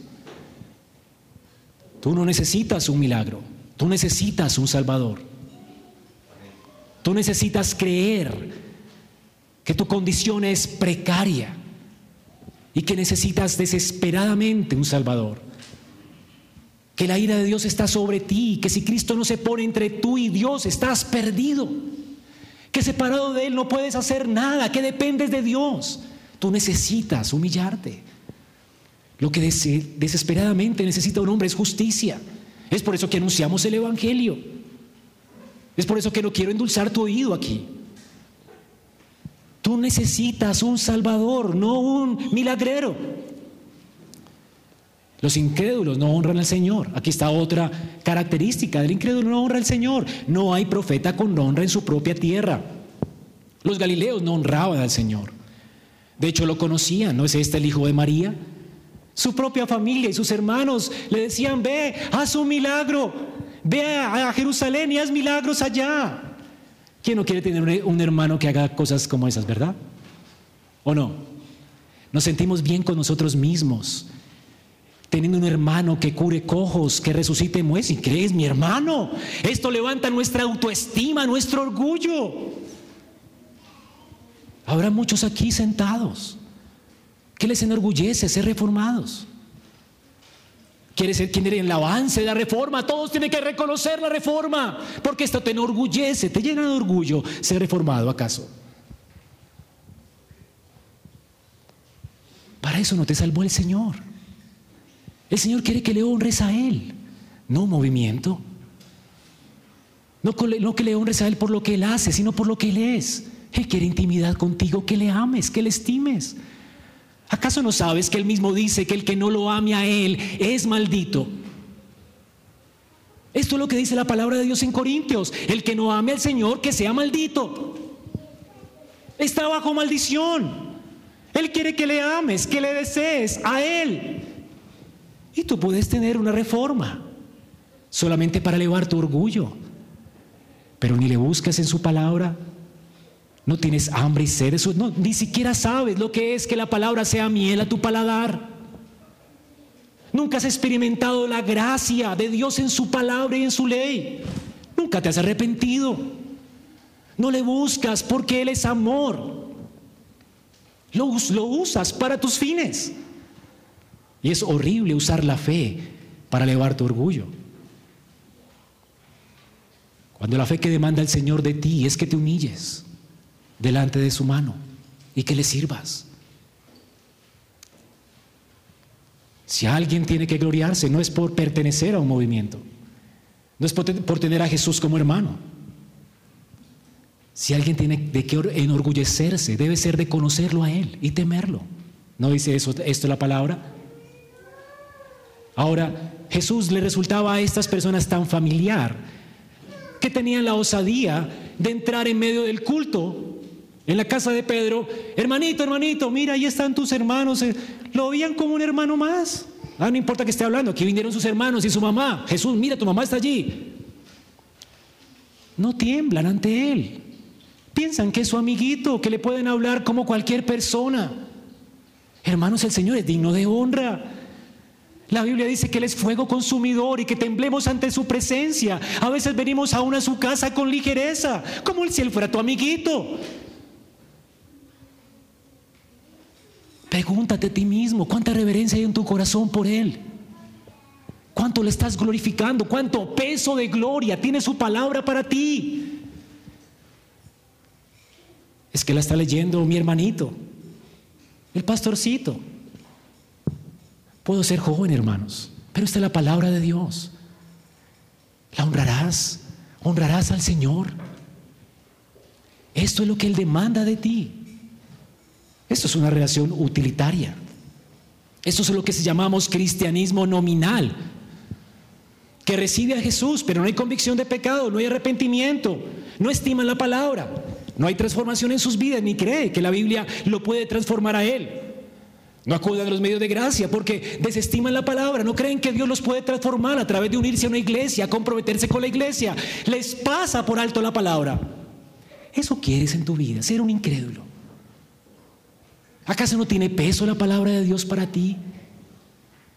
Tú no necesitas un milagro, tú necesitas un Salvador. Tú necesitas creer que tu condición es precaria y que necesitas desesperadamente un Salvador que la ira de Dios está sobre ti, que si Cristo no se pone entre tú y Dios, estás perdido, que separado de Él no puedes hacer nada, que dependes de Dios. Tú necesitas humillarte. Lo que desesperadamente necesita un hombre es justicia. Es por eso que anunciamos el Evangelio. Es por eso que no quiero endulzar tu oído aquí. Tú necesitas un Salvador, no un milagrero. Los incrédulos no honran al Señor. Aquí está otra característica del incrédulo, no honra al Señor. No hay profeta con honra en su propia tierra. Los galileos no honraban al Señor. De hecho, lo conocían, ¿no es este el hijo de María? Su propia familia y sus hermanos le decían, ve, haz un milagro, ve a Jerusalén y haz milagros allá. ¿Quién no quiere tener un hermano que haga cosas como esas, verdad? ¿O no? Nos sentimos bien con nosotros mismos teniendo un hermano que cure cojos, que resucite muertos. ¿Y crees, mi hermano? Esto levanta nuestra autoestima, nuestro orgullo. Habrá muchos aquí sentados que les enorgullece ser reformados. ¿Quieres ser quien el avance de la reforma? Todos tienen que reconocer la reforma, porque esto te enorgullece, te llena de orgullo ser reformado, ¿acaso? Para eso no te salvó el Señor. El Señor quiere que le honres a Él, no movimiento. No, que le honres a Él por lo que Él hace, sino por lo que Él es. Él quiere intimidad contigo, que le ames, que le estimes. ¿Acaso no sabes que Él mismo dice que el que no lo ame a Él es maldito? Esto es lo que dice la palabra de Dios en Corintios. El que no ame al Señor, que sea maldito. Está bajo maldición. Él quiere que le ames, que le desees a Él. Y tú puedes tener una reforma solamente para elevar tu orgullo. Pero ni le buscas en su palabra. No tienes hambre y sed. Eso, no, ni siquiera sabes lo que es que la palabra sea miel a tu paladar. Nunca has experimentado la gracia de Dios en su palabra y en su ley. Nunca te has arrepentido. No le buscas porque Él es amor. Lo, lo usas para tus fines. Y es horrible usar la fe para elevar tu orgullo. Cuando la fe que demanda el Señor de ti es que te humilles delante de su mano y que le sirvas. Si alguien tiene que gloriarse, no es por pertenecer a un movimiento, no es por, tener a Jesús como hermano. Si alguien tiene de qué enorgullecerse, debe ser de conocerlo a Él y temerlo. ¿No dice eso, esto la palabra? Ahora, Jesús le resultaba a estas personas tan familiar que tenían la osadía de entrar en medio del culto en la casa de Pedro, hermanito, hermanito, mira, ahí están tus hermanos. Eh, lo veían como un hermano más. Ah, no importa que esté hablando, aquí vinieron sus hermanos y su mamá. Jesús, mira, tu mamá está allí. No tiemblan ante él. Piensan que es su amiguito, que le pueden hablar como cualquier persona. Hermanos, el Señor es digno de honra. La Biblia dice que Él es fuego consumidor y que temblemos ante su presencia. A veces venimos aún a su casa con ligereza, como si Él fuera tu amiguito. Pregúntate a ti mismo, ¿cuánta reverencia hay en tu corazón por Él? ¿Cuánto le estás glorificando? ¿Cuánto peso de gloria tiene su palabra para ti? Es que la está leyendo mi hermanito, el pastorcito. Puedo ser joven, hermanos, pero esta es la palabra de Dios. La honrarás, honrarás al Señor. Esto es lo que Él demanda de ti. Esto es una relación utilitaria. Esto es lo que llamamos cristianismo nominal, que recibe a Jesús, pero no hay convicción de pecado, no hay arrepentimiento, no estiman la palabra, no hay transformación en sus vidas, ni cree que la Biblia lo puede transformar a él. No acuden a los medios de gracia porque desestiman la palabra, no creen que Dios los puede transformar a través de unirse a una iglesia, comprometerse con la iglesia. Les pasa por alto la palabra. Eso quieres en tu vida, ser un incrédulo. ¿Acaso no tiene peso la palabra de Dios para ti?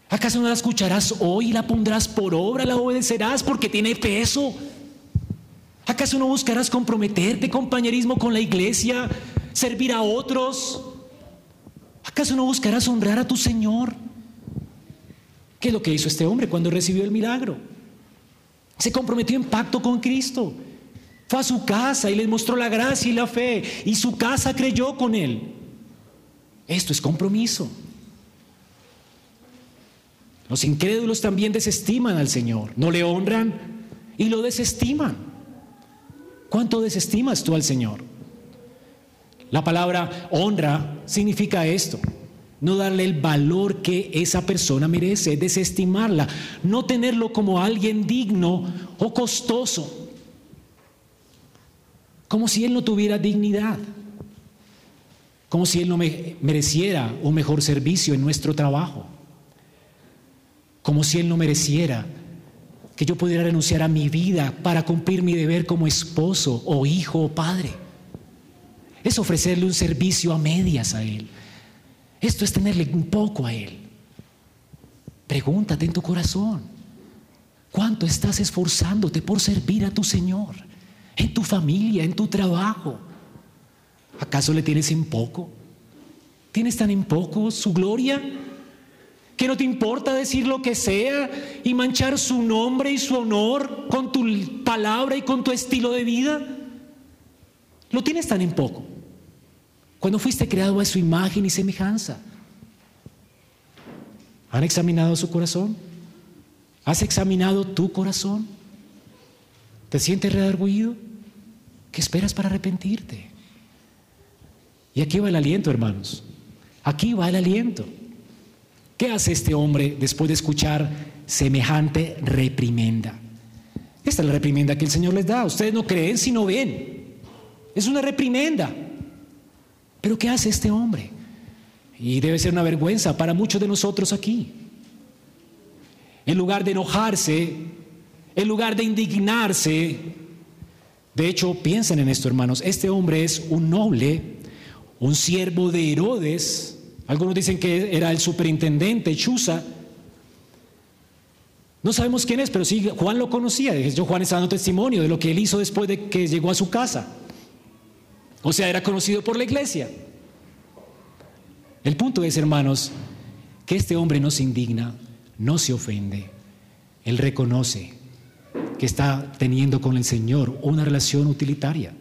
¿Acaso no la escucharás hoy y la pondrás por obra, la obedecerás porque tiene peso? ¿Acaso no buscarás comprometerte, compañerismo con la iglesia, servir a otros? ¿Acaso no buscarás honrar a tu Señor? ¿Qué es lo que hizo este hombre cuando recibió el milagro? Se comprometió en pacto con Cristo. Fue a su casa y les mostró la gracia y la fe y su casa creyó con él. Esto es compromiso. Los incrédulos también desestiman al Señor, no le honran y lo desestiman. ¿Cuánto desestimas tú al Señor? La palabra honra significa esto, no darle el valor que esa persona merece, desestimarla, no tenerlo como alguien digno o costoso, como si él no tuviera dignidad como si Él no me mereciera un mejor servicio en nuestro trabajo, como si Él no mereciera que yo pudiera renunciar a mi vida para cumplir mi deber como esposo o hijo o padre. Es ofrecerle un servicio a medias a Él. Esto es tenerle un poco a Él. Pregúntate en tu corazón, ¿cuánto estás esforzándote por servir a tu Señor? En tu familia, en tu trabajo ¿Acaso le tienes en poco? ¿Tienes tan en poco su gloria? ¿Que no te importa decir lo que sea y manchar su nombre y su honor con tu palabra y con tu estilo de vida? ¿Lo tienes tan en poco? Cuando fuiste creado a su imagen y semejanza. ¿Han examinado su corazón? ¿Has examinado tu corazón? ¿Te sientes redarguido? ¿Qué esperas para arrepentirte? Y aquí va el aliento, hermanos. Aquí va el aliento. ¿Qué hace este hombre después de escuchar semejante reprimenda? Esta es la reprimenda que el Señor les da. Ustedes no creen si no ven. Es una reprimenda. Pero ¿qué hace este hombre? Y debe ser una vergüenza para muchos de nosotros aquí. En lugar de enojarse, en lugar de indignarse, de hecho, piensen en esto, hermanos, este hombre es un noble, un siervo de Herodes, algunos dicen que era el superintendente, Chuza. No sabemos quién es, pero sí, Juan lo conocía. Juan está dando testimonio de lo que él hizo después de que llegó a su casa. O sea, era conocido por la iglesia. El punto es, hermanos, que este hombre no se indigna, no se ofende. Él reconoce que está teniendo con el Señor una relación utilitaria.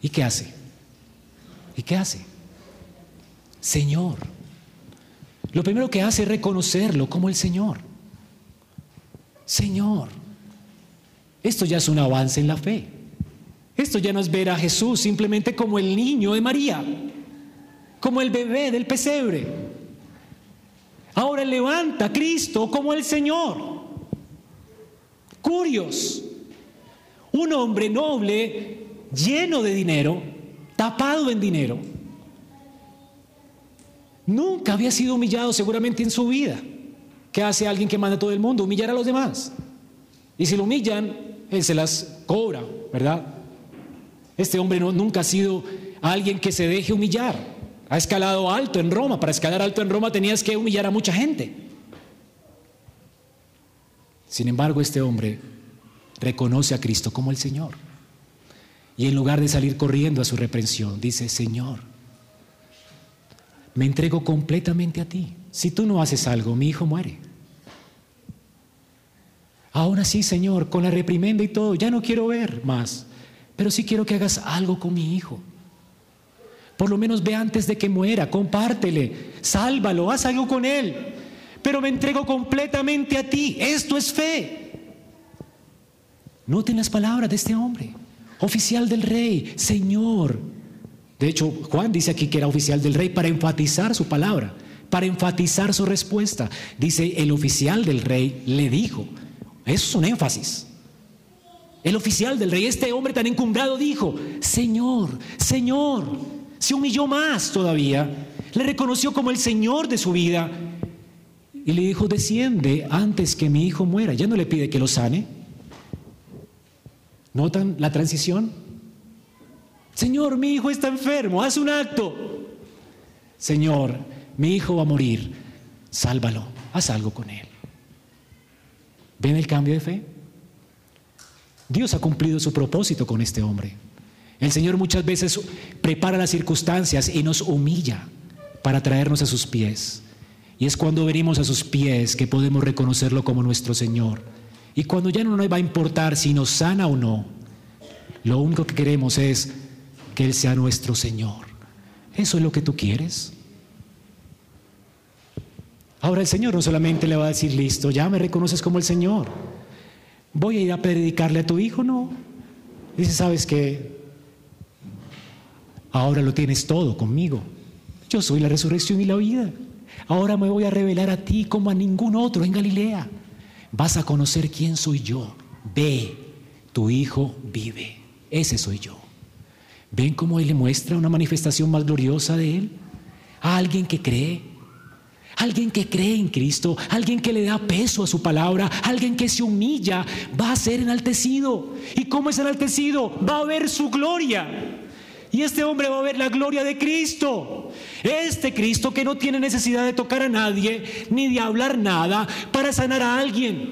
¿Y qué hace? ¿Y qué hace? Señor. Lo primero que hace es reconocerlo como el Señor. Señor. Esto ya es un avance en la fe. Esto ya no es ver a Jesús simplemente como el niño de María, como el bebé del pesebre. Ahora levanta a Cristo como el Señor. Curios, un hombre noble, lleno de dinero, tapado en dinero. Nunca había sido humillado seguramente en su vida. ¿Qué hace alguien que manda a todo el mundo? Humillar a los demás. Y si lo humillan, él se las cobra, ¿verdad? Este hombre no, nunca ha sido alguien que se deje humillar. Ha escalado alto en Roma. Para escalar alto en Roma tenías que humillar a mucha gente. Sin embargo, este hombre reconoce a Cristo como el Señor. Y en lugar de salir corriendo a su reprensión, dice, Señor, me entrego completamente a ti. Si tú no haces algo, mi hijo muere. Aún así, Señor, con la reprimenda y todo, ya no quiero ver más, pero sí quiero que hagas algo con mi hijo. Por lo menos ve antes de que muera, compártele, sálvalo, haz algo con él pero me entrego completamente a ti. Esto es fe. Noten las palabras de este hombre, oficial del rey, Señor. De hecho, Juan dice aquí que era oficial del rey para enfatizar su palabra, para enfatizar su respuesta. Dice, el oficial del rey le dijo, eso es un énfasis. El oficial del rey, este hombre tan encumbrado, dijo, Señor, Señor, se humilló más todavía, le reconoció como el Señor de su vida y le dijo, desciende antes que mi hijo muera. Ya no le pide que lo sane. ¿Notan la transición? Señor, mi hijo está enfermo, haz un acto. Señor, mi hijo va a morir, sálvalo, haz algo con él. ¿Ven el cambio de fe? Dios ha cumplido su propósito con este hombre. El Señor muchas veces prepara las circunstancias y nos humilla para traernos a sus pies. Y es cuando venimos a sus pies que podemos reconocerlo como nuestro Señor. Y cuando ya no nos va a importar si nos sana o no, lo único que queremos es que Él sea nuestro Señor. ¿Eso es lo que tú quieres? Ahora el Señor no solamente le va a decir, listo, ya me reconoces como el Señor. Voy a ir a predicarle a tu hijo, no. Dice, sabes que ahora lo tienes todo conmigo. Yo soy la resurrección y la vida. Ahora me voy a revelar a ti como a ningún otro en Galilea. Vas a conocer quién soy yo. Ve, tu hijo vive. Ese soy yo. ¿Ven cómo Él le muestra una manifestación más gloriosa de Él? A alguien que cree. Alguien que cree en Cristo, alguien que le da peso a su palabra, alguien que se humilla, va a ser enaltecido. ¿Y cómo es enaltecido? Va a ver su gloria. Y este hombre va a ver la gloria de Cristo. Este Cristo que no tiene necesidad de tocar a nadie ni de hablar nada para sanar a alguien.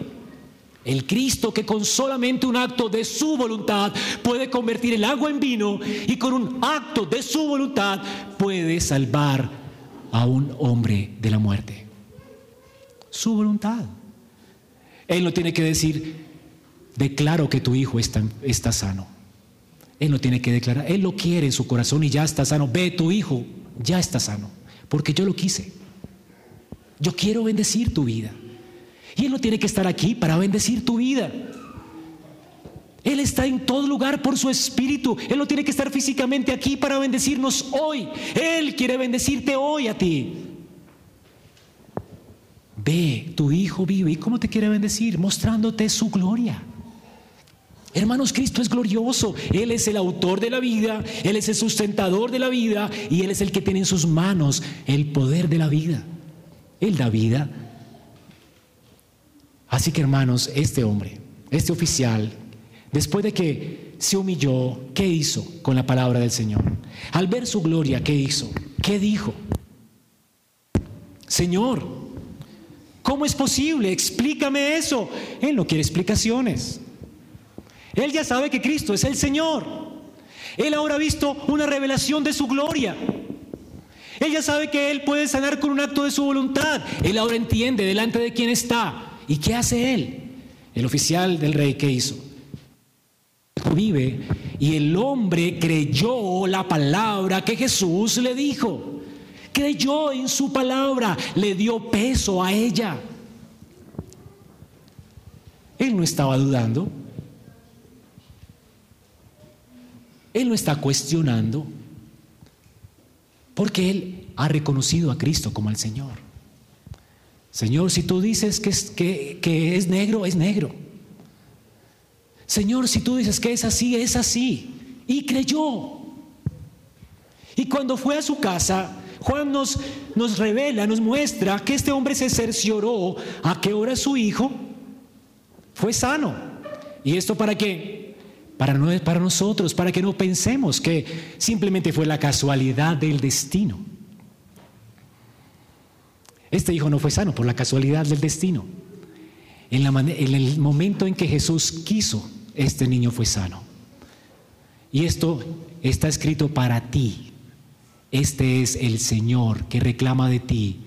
El Cristo que con solamente un acto de su voluntad puede convertir el agua en vino y con un acto de su voluntad puede salvar a un hombre de la muerte. Su voluntad. Él no tiene que decir, declaro que tu hijo está, está sano. Él no tiene que declarar, Él lo quiere en su corazón y ya está sano. Ve, tu hijo ya está sano, porque yo lo quise. Yo quiero bendecir tu vida. Y Él no tiene que estar aquí para bendecir tu vida. Él está en todo lugar por su espíritu. Él no tiene que estar físicamente aquí para bendecirnos hoy. Él quiere bendecirte hoy a ti. Ve, tu hijo vive. ¿Y cómo te quiere bendecir? Mostrándote su gloria. Hermanos, Cristo es glorioso. Él es el autor de la vida, Él es el sustentador de la vida y Él es el que tiene en sus manos el poder de la vida. Él da vida. Así que hermanos, este hombre, este oficial, después de que se humilló, ¿qué hizo con la palabra del Señor? Al ver su gloria, ¿qué hizo? ¿Qué dijo? Señor, ¿cómo es posible? Explícame eso. Él no quiere explicaciones. Él ya sabe que Cristo es el Señor. Él ahora ha visto una revelación de su gloria. Él ya sabe que Él puede sanar con un acto de su voluntad. Él ahora entiende delante de quién está. ¿Y qué hace Él? El oficial del rey, ¿qué hizo? Vive y el hombre creyó la palabra que Jesús le dijo. Creyó en su palabra, le dio peso a ella. Él no estaba dudando. Él no está cuestionando porque Él ha reconocido a Cristo como el Señor. Señor, si tú dices que es, que, es negro, es negro. Señor, si tú dices que es así, es así. Y creyó. Y cuando fue a su casa, Juan nos, nos revela, nos muestra que este hombre se cercioró a qué hora su hijo fue sano. ¿Y esto para qué? para, no, para nosotros, para que no pensemos que simplemente fue la casualidad del destino. Este hijo no fue sano por la casualidad del destino. En, en el momento en que Jesús quiso, este niño fue sano. Y esto está escrito para ti. Este es el Señor que reclama de ti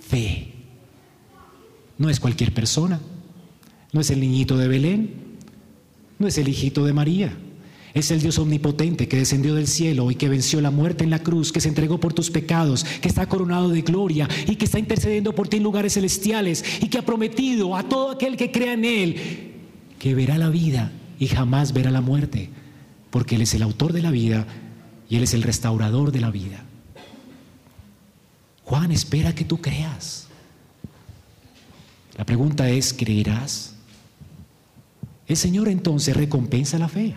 fe. No es cualquier persona. No es el niñito de Belén. No es el hijito de María. Es el Dios omnipotente que descendió del cielo y que venció la muerte en la cruz, que se entregó por tus pecados, que está coronado de gloria y que está intercediendo por ti en lugares celestiales y que ha prometido a todo aquel que crea en Él que verá la vida y jamás verá la muerte, porque Él es el autor de la vida y Él es el restaurador de la vida. Juan espera que tú creas. La pregunta es, ¿creerás? El Señor entonces recompensa la fe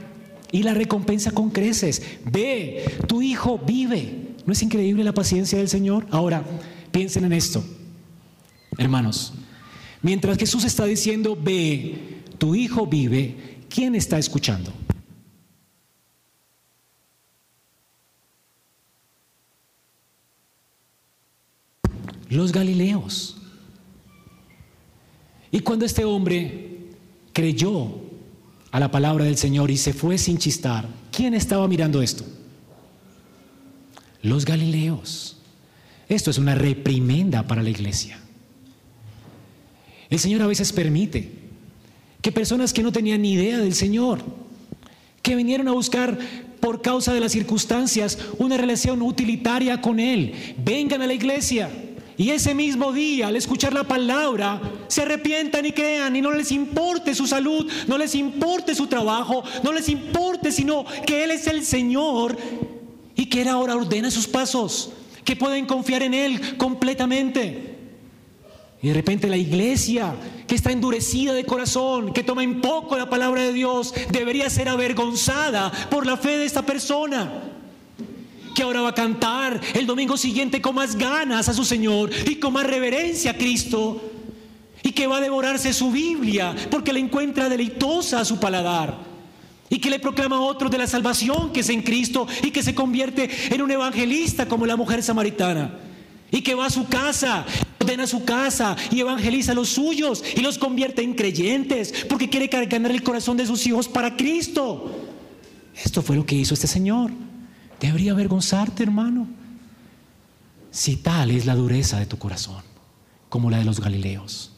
y la recompensa con creces. Ve, tu hijo vive. ¿No es increíble la paciencia del Señor? Ahora, piensen en esto, hermanos. Mientras Jesús está diciendo, ve, tu hijo vive, ¿quién está escuchando? Los Galileos. Y cuando este hombre creyó a la palabra del Señor y se fue sin chistar, ¿quién estaba mirando esto? Los Galileos. Esto es una reprimenda para la iglesia. El Señor a veces permite que personas que no tenían ni idea del Señor, que vinieron a buscar por causa de las circunstancias una relación utilitaria con Él, vengan a la iglesia y ese mismo día, al escuchar la palabra, se arrepientan y crean y no les importe su salud, no les importe su trabajo, no les importe sino que Él es el Señor y que Él ahora ordena sus pasos, que pueden confiar en Él completamente. Y de repente la iglesia que está endurecida de corazón, que toma en poco la palabra de Dios, debería ser avergonzada por la fe de esta persona que ahora va a cantar el domingo siguiente con más ganas a su Señor y con más reverencia a Cristo. Y que va a devorarse su Biblia porque le encuentra deleitosa a su paladar. Y que le proclama a otros de la salvación que es en Cristo y que se convierte en un evangelista como la mujer samaritana. Y que va a su casa, ordena su casa y evangeliza a los suyos y los convierte en creyentes porque quiere ganar el corazón de sus hijos para Cristo. Esto fue lo que hizo este Señor. Debería avergonzarte, hermano, si tal es la dureza de tu corazón, como la de los Galileos.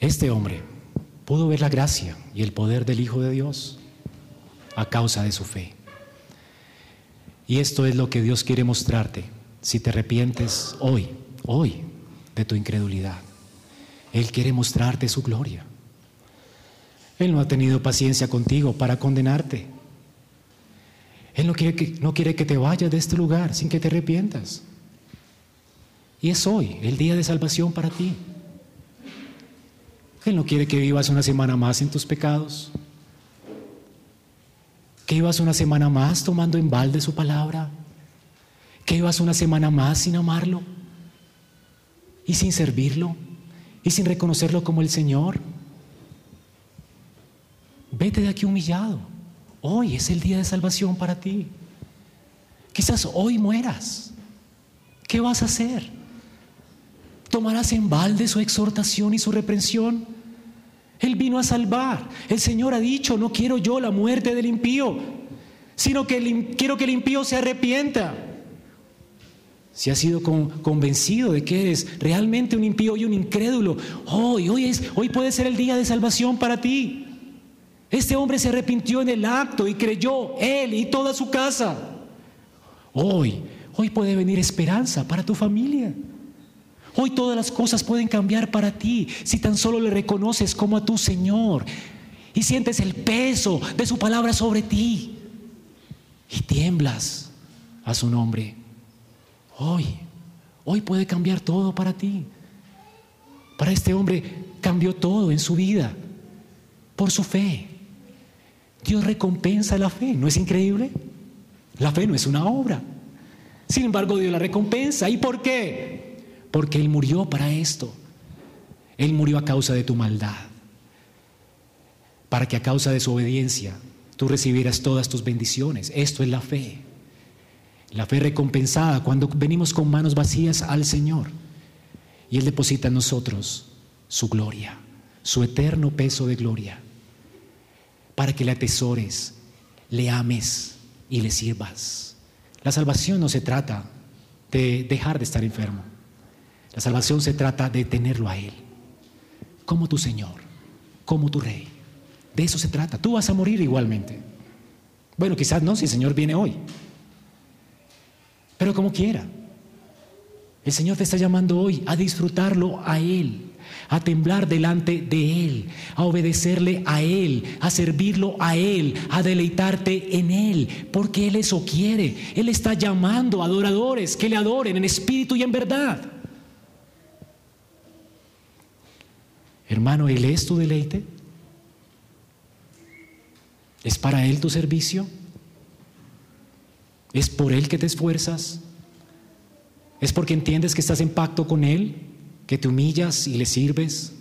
Este hombre pudo ver la gracia y el poder del Hijo de Dios a causa de su fe. Y esto es lo que Dios quiere mostrarte si te arrepientes hoy, hoy, de tu incredulidad. Él quiere mostrarte su gloria. Él no ha tenido paciencia contigo para condenarte. Él no quiere, que, no quiere que te vayas de este lugar sin que te arrepientas. Y es hoy el día de salvación para ti. No quiere que vivas una semana más en tus pecados. Que vivas una semana más tomando en balde su palabra. Que vivas una semana más sin amarlo y sin servirlo y sin reconocerlo como el Señor. Vete de aquí humillado. Hoy es el día de salvación para ti. Quizás hoy mueras. ¿Qué vas a hacer? ¿Tomarás en balde su exhortación y su reprensión? Él vino a salvar. El Señor ha dicho, no quiero yo la muerte del impío, sino que quiero que el impío se arrepienta. Si has sido convencido de que eres realmente un impío y un incrédulo, hoy, hoy, es, hoy puede ser el día de salvación para ti. Este hombre se arrepintió en el acto y creyó, él y toda su casa. Hoy, hoy puede venir esperanza para tu familia. Hoy todas las cosas pueden cambiar para ti si tan solo le reconoces como a tu Señor y sientes el peso de su palabra sobre ti y tiemblas a su nombre. Hoy, hoy puede cambiar todo para ti. Para este hombre cambió todo en su vida por su fe. Dios recompensa la fe, ¿no es increíble? La fe no es una obra. Sin embargo, Dios la recompensa. ¿Y por qué? Porque Él murió para esto. Él murió a causa de tu maldad. Para que a causa de su obediencia tú recibieras todas tus bendiciones. Esto es la fe. La fe recompensada cuando venimos con manos vacías al Señor. Y Él deposita en nosotros su gloria, su eterno peso de gloria para que le atesores, le ames y le sirvas. La salvación no se trata de dejar de estar enfermo. La salvación se trata de tenerlo a Él, como tu Señor, como tu Rey. De eso se trata. Tú vas a morir igualmente. Bueno, quizás no si el Señor viene hoy. Pero como quiera. El Señor te está llamando hoy a disfrutarlo a Él a temblar delante de Él, a obedecerle a Él, a servirlo a Él, a deleitarte en Él, porque Él eso quiere. Él está llamando a adoradores que le adoren en espíritu y en verdad. Hermano, ¿Él es tu deleite? ¿Es para Él tu servicio? ¿Es por Él que te esfuerzas? ¿Es porque entiendes que estás en pacto con Él? que te humillas y le sirves.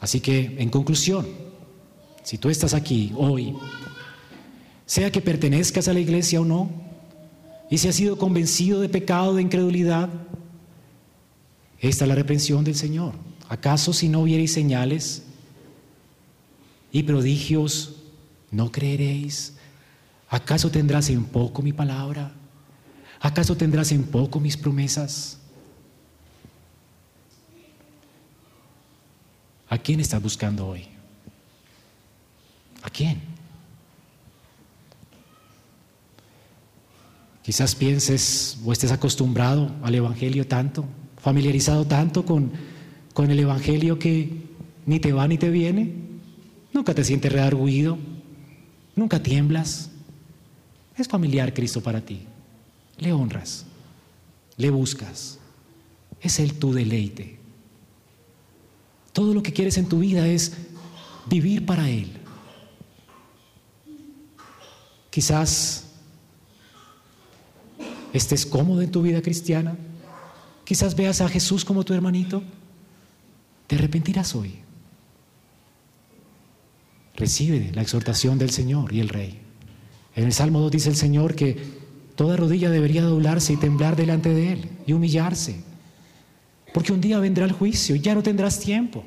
Así que, en conclusión, si tú estás aquí hoy, sea que pertenezcas a la iglesia o no, y si has sido convencido de pecado, de incredulidad, esta es la reprensión del Señor. ¿Acaso si no viereis señales y prodigios, no creeréis? ¿Acaso tendrás en poco mi palabra? ¿Acaso tendrás en poco mis promesas? ¿A quién estás buscando hoy? ¿A quién? Quizás pienses o estés acostumbrado al Evangelio tanto, familiarizado tanto con, con el Evangelio que ni te va ni te viene. Nunca te sientes redarguido, nunca tiemblas. Es familiar Cristo para ti le honras, le buscas. Es Él tu deleite. Todo lo que quieres en tu vida es vivir para Él. Quizás estés cómodo en tu vida cristiana. Quizás veas a Jesús como tu hermanito. Te arrepentirás hoy. Recibe la exhortación del Señor y el Rey. En el Salmo 2 dice el Señor que Toda rodilla debería doblarse y temblar delante de Él y humillarse. Porque un día vendrá el juicio y ya no tendrás tiempo.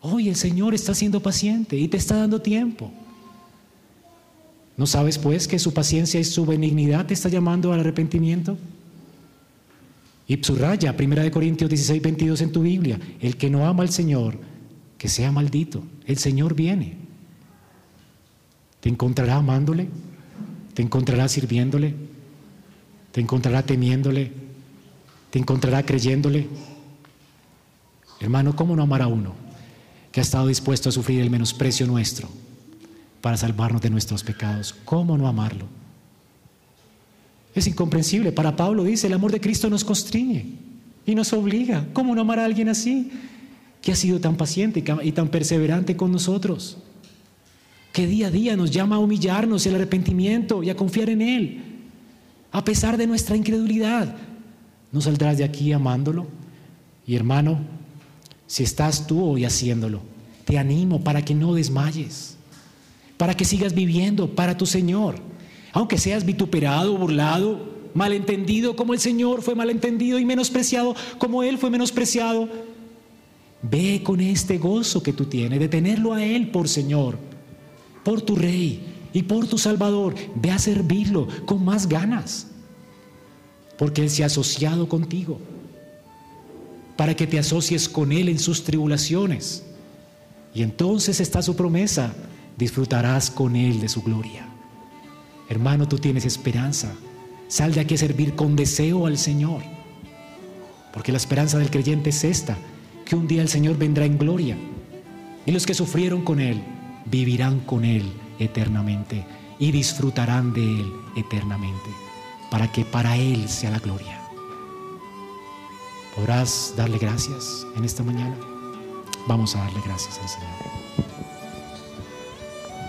Hoy el Señor está siendo paciente y te está dando tiempo. ¿No sabes pues que su paciencia y su benignidad te está llamando al arrepentimiento? Y subraya 1 Corintios 16, 22 en tu Biblia, el que no ama al Señor, que sea maldito. El Señor viene. ¿Te encontrará amándole? Te encontrará sirviéndole, te encontrará temiéndole, te encontrará creyéndole. Hermano, ¿cómo no amar a uno que ha estado dispuesto a sufrir el menosprecio nuestro para salvarnos de nuestros pecados. ¿Cómo no amarlo? Es incomprensible. Para Pablo dice, el amor de Cristo nos constriñe y nos obliga. ¿Cómo no amar a alguien así? Que ha sido tan paciente y tan perseverante con nosotros. Que día a día nos llama a humillarnos el arrepentimiento y a confiar en Él. A pesar de nuestra incredulidad. ¿No saldrás de aquí amándolo? Y hermano, si estás tú hoy haciéndolo, te animo para que no desmayes. Para que sigas viviendo para tu Señor aunque seas vituperado, burlado, malentendido como el Señor fue malentendido y menospreciado como Él fue menospreciado, ve con este gozo que tú tienes de tenerlo a Él por Señor, por tu Rey y por tu Salvador. Ve a servirlo con más ganas, porque Él se ha asociado contigo, para que te asocies con Él en sus tribulaciones. Y entonces está su promesa, disfrutarás con Él de su gloria. Hermano, tú tienes esperanza. Sal de aquí a servir con deseo al Señor. Porque la esperanza del creyente es esta, que un día el Señor vendrá en gloria. Y los que sufrieron con Él vivirán con Él eternamente y disfrutarán de Él eternamente, para que para Él sea la gloria. ¿Podrás darle gracias en esta mañana? Vamos a darle gracias al Señor.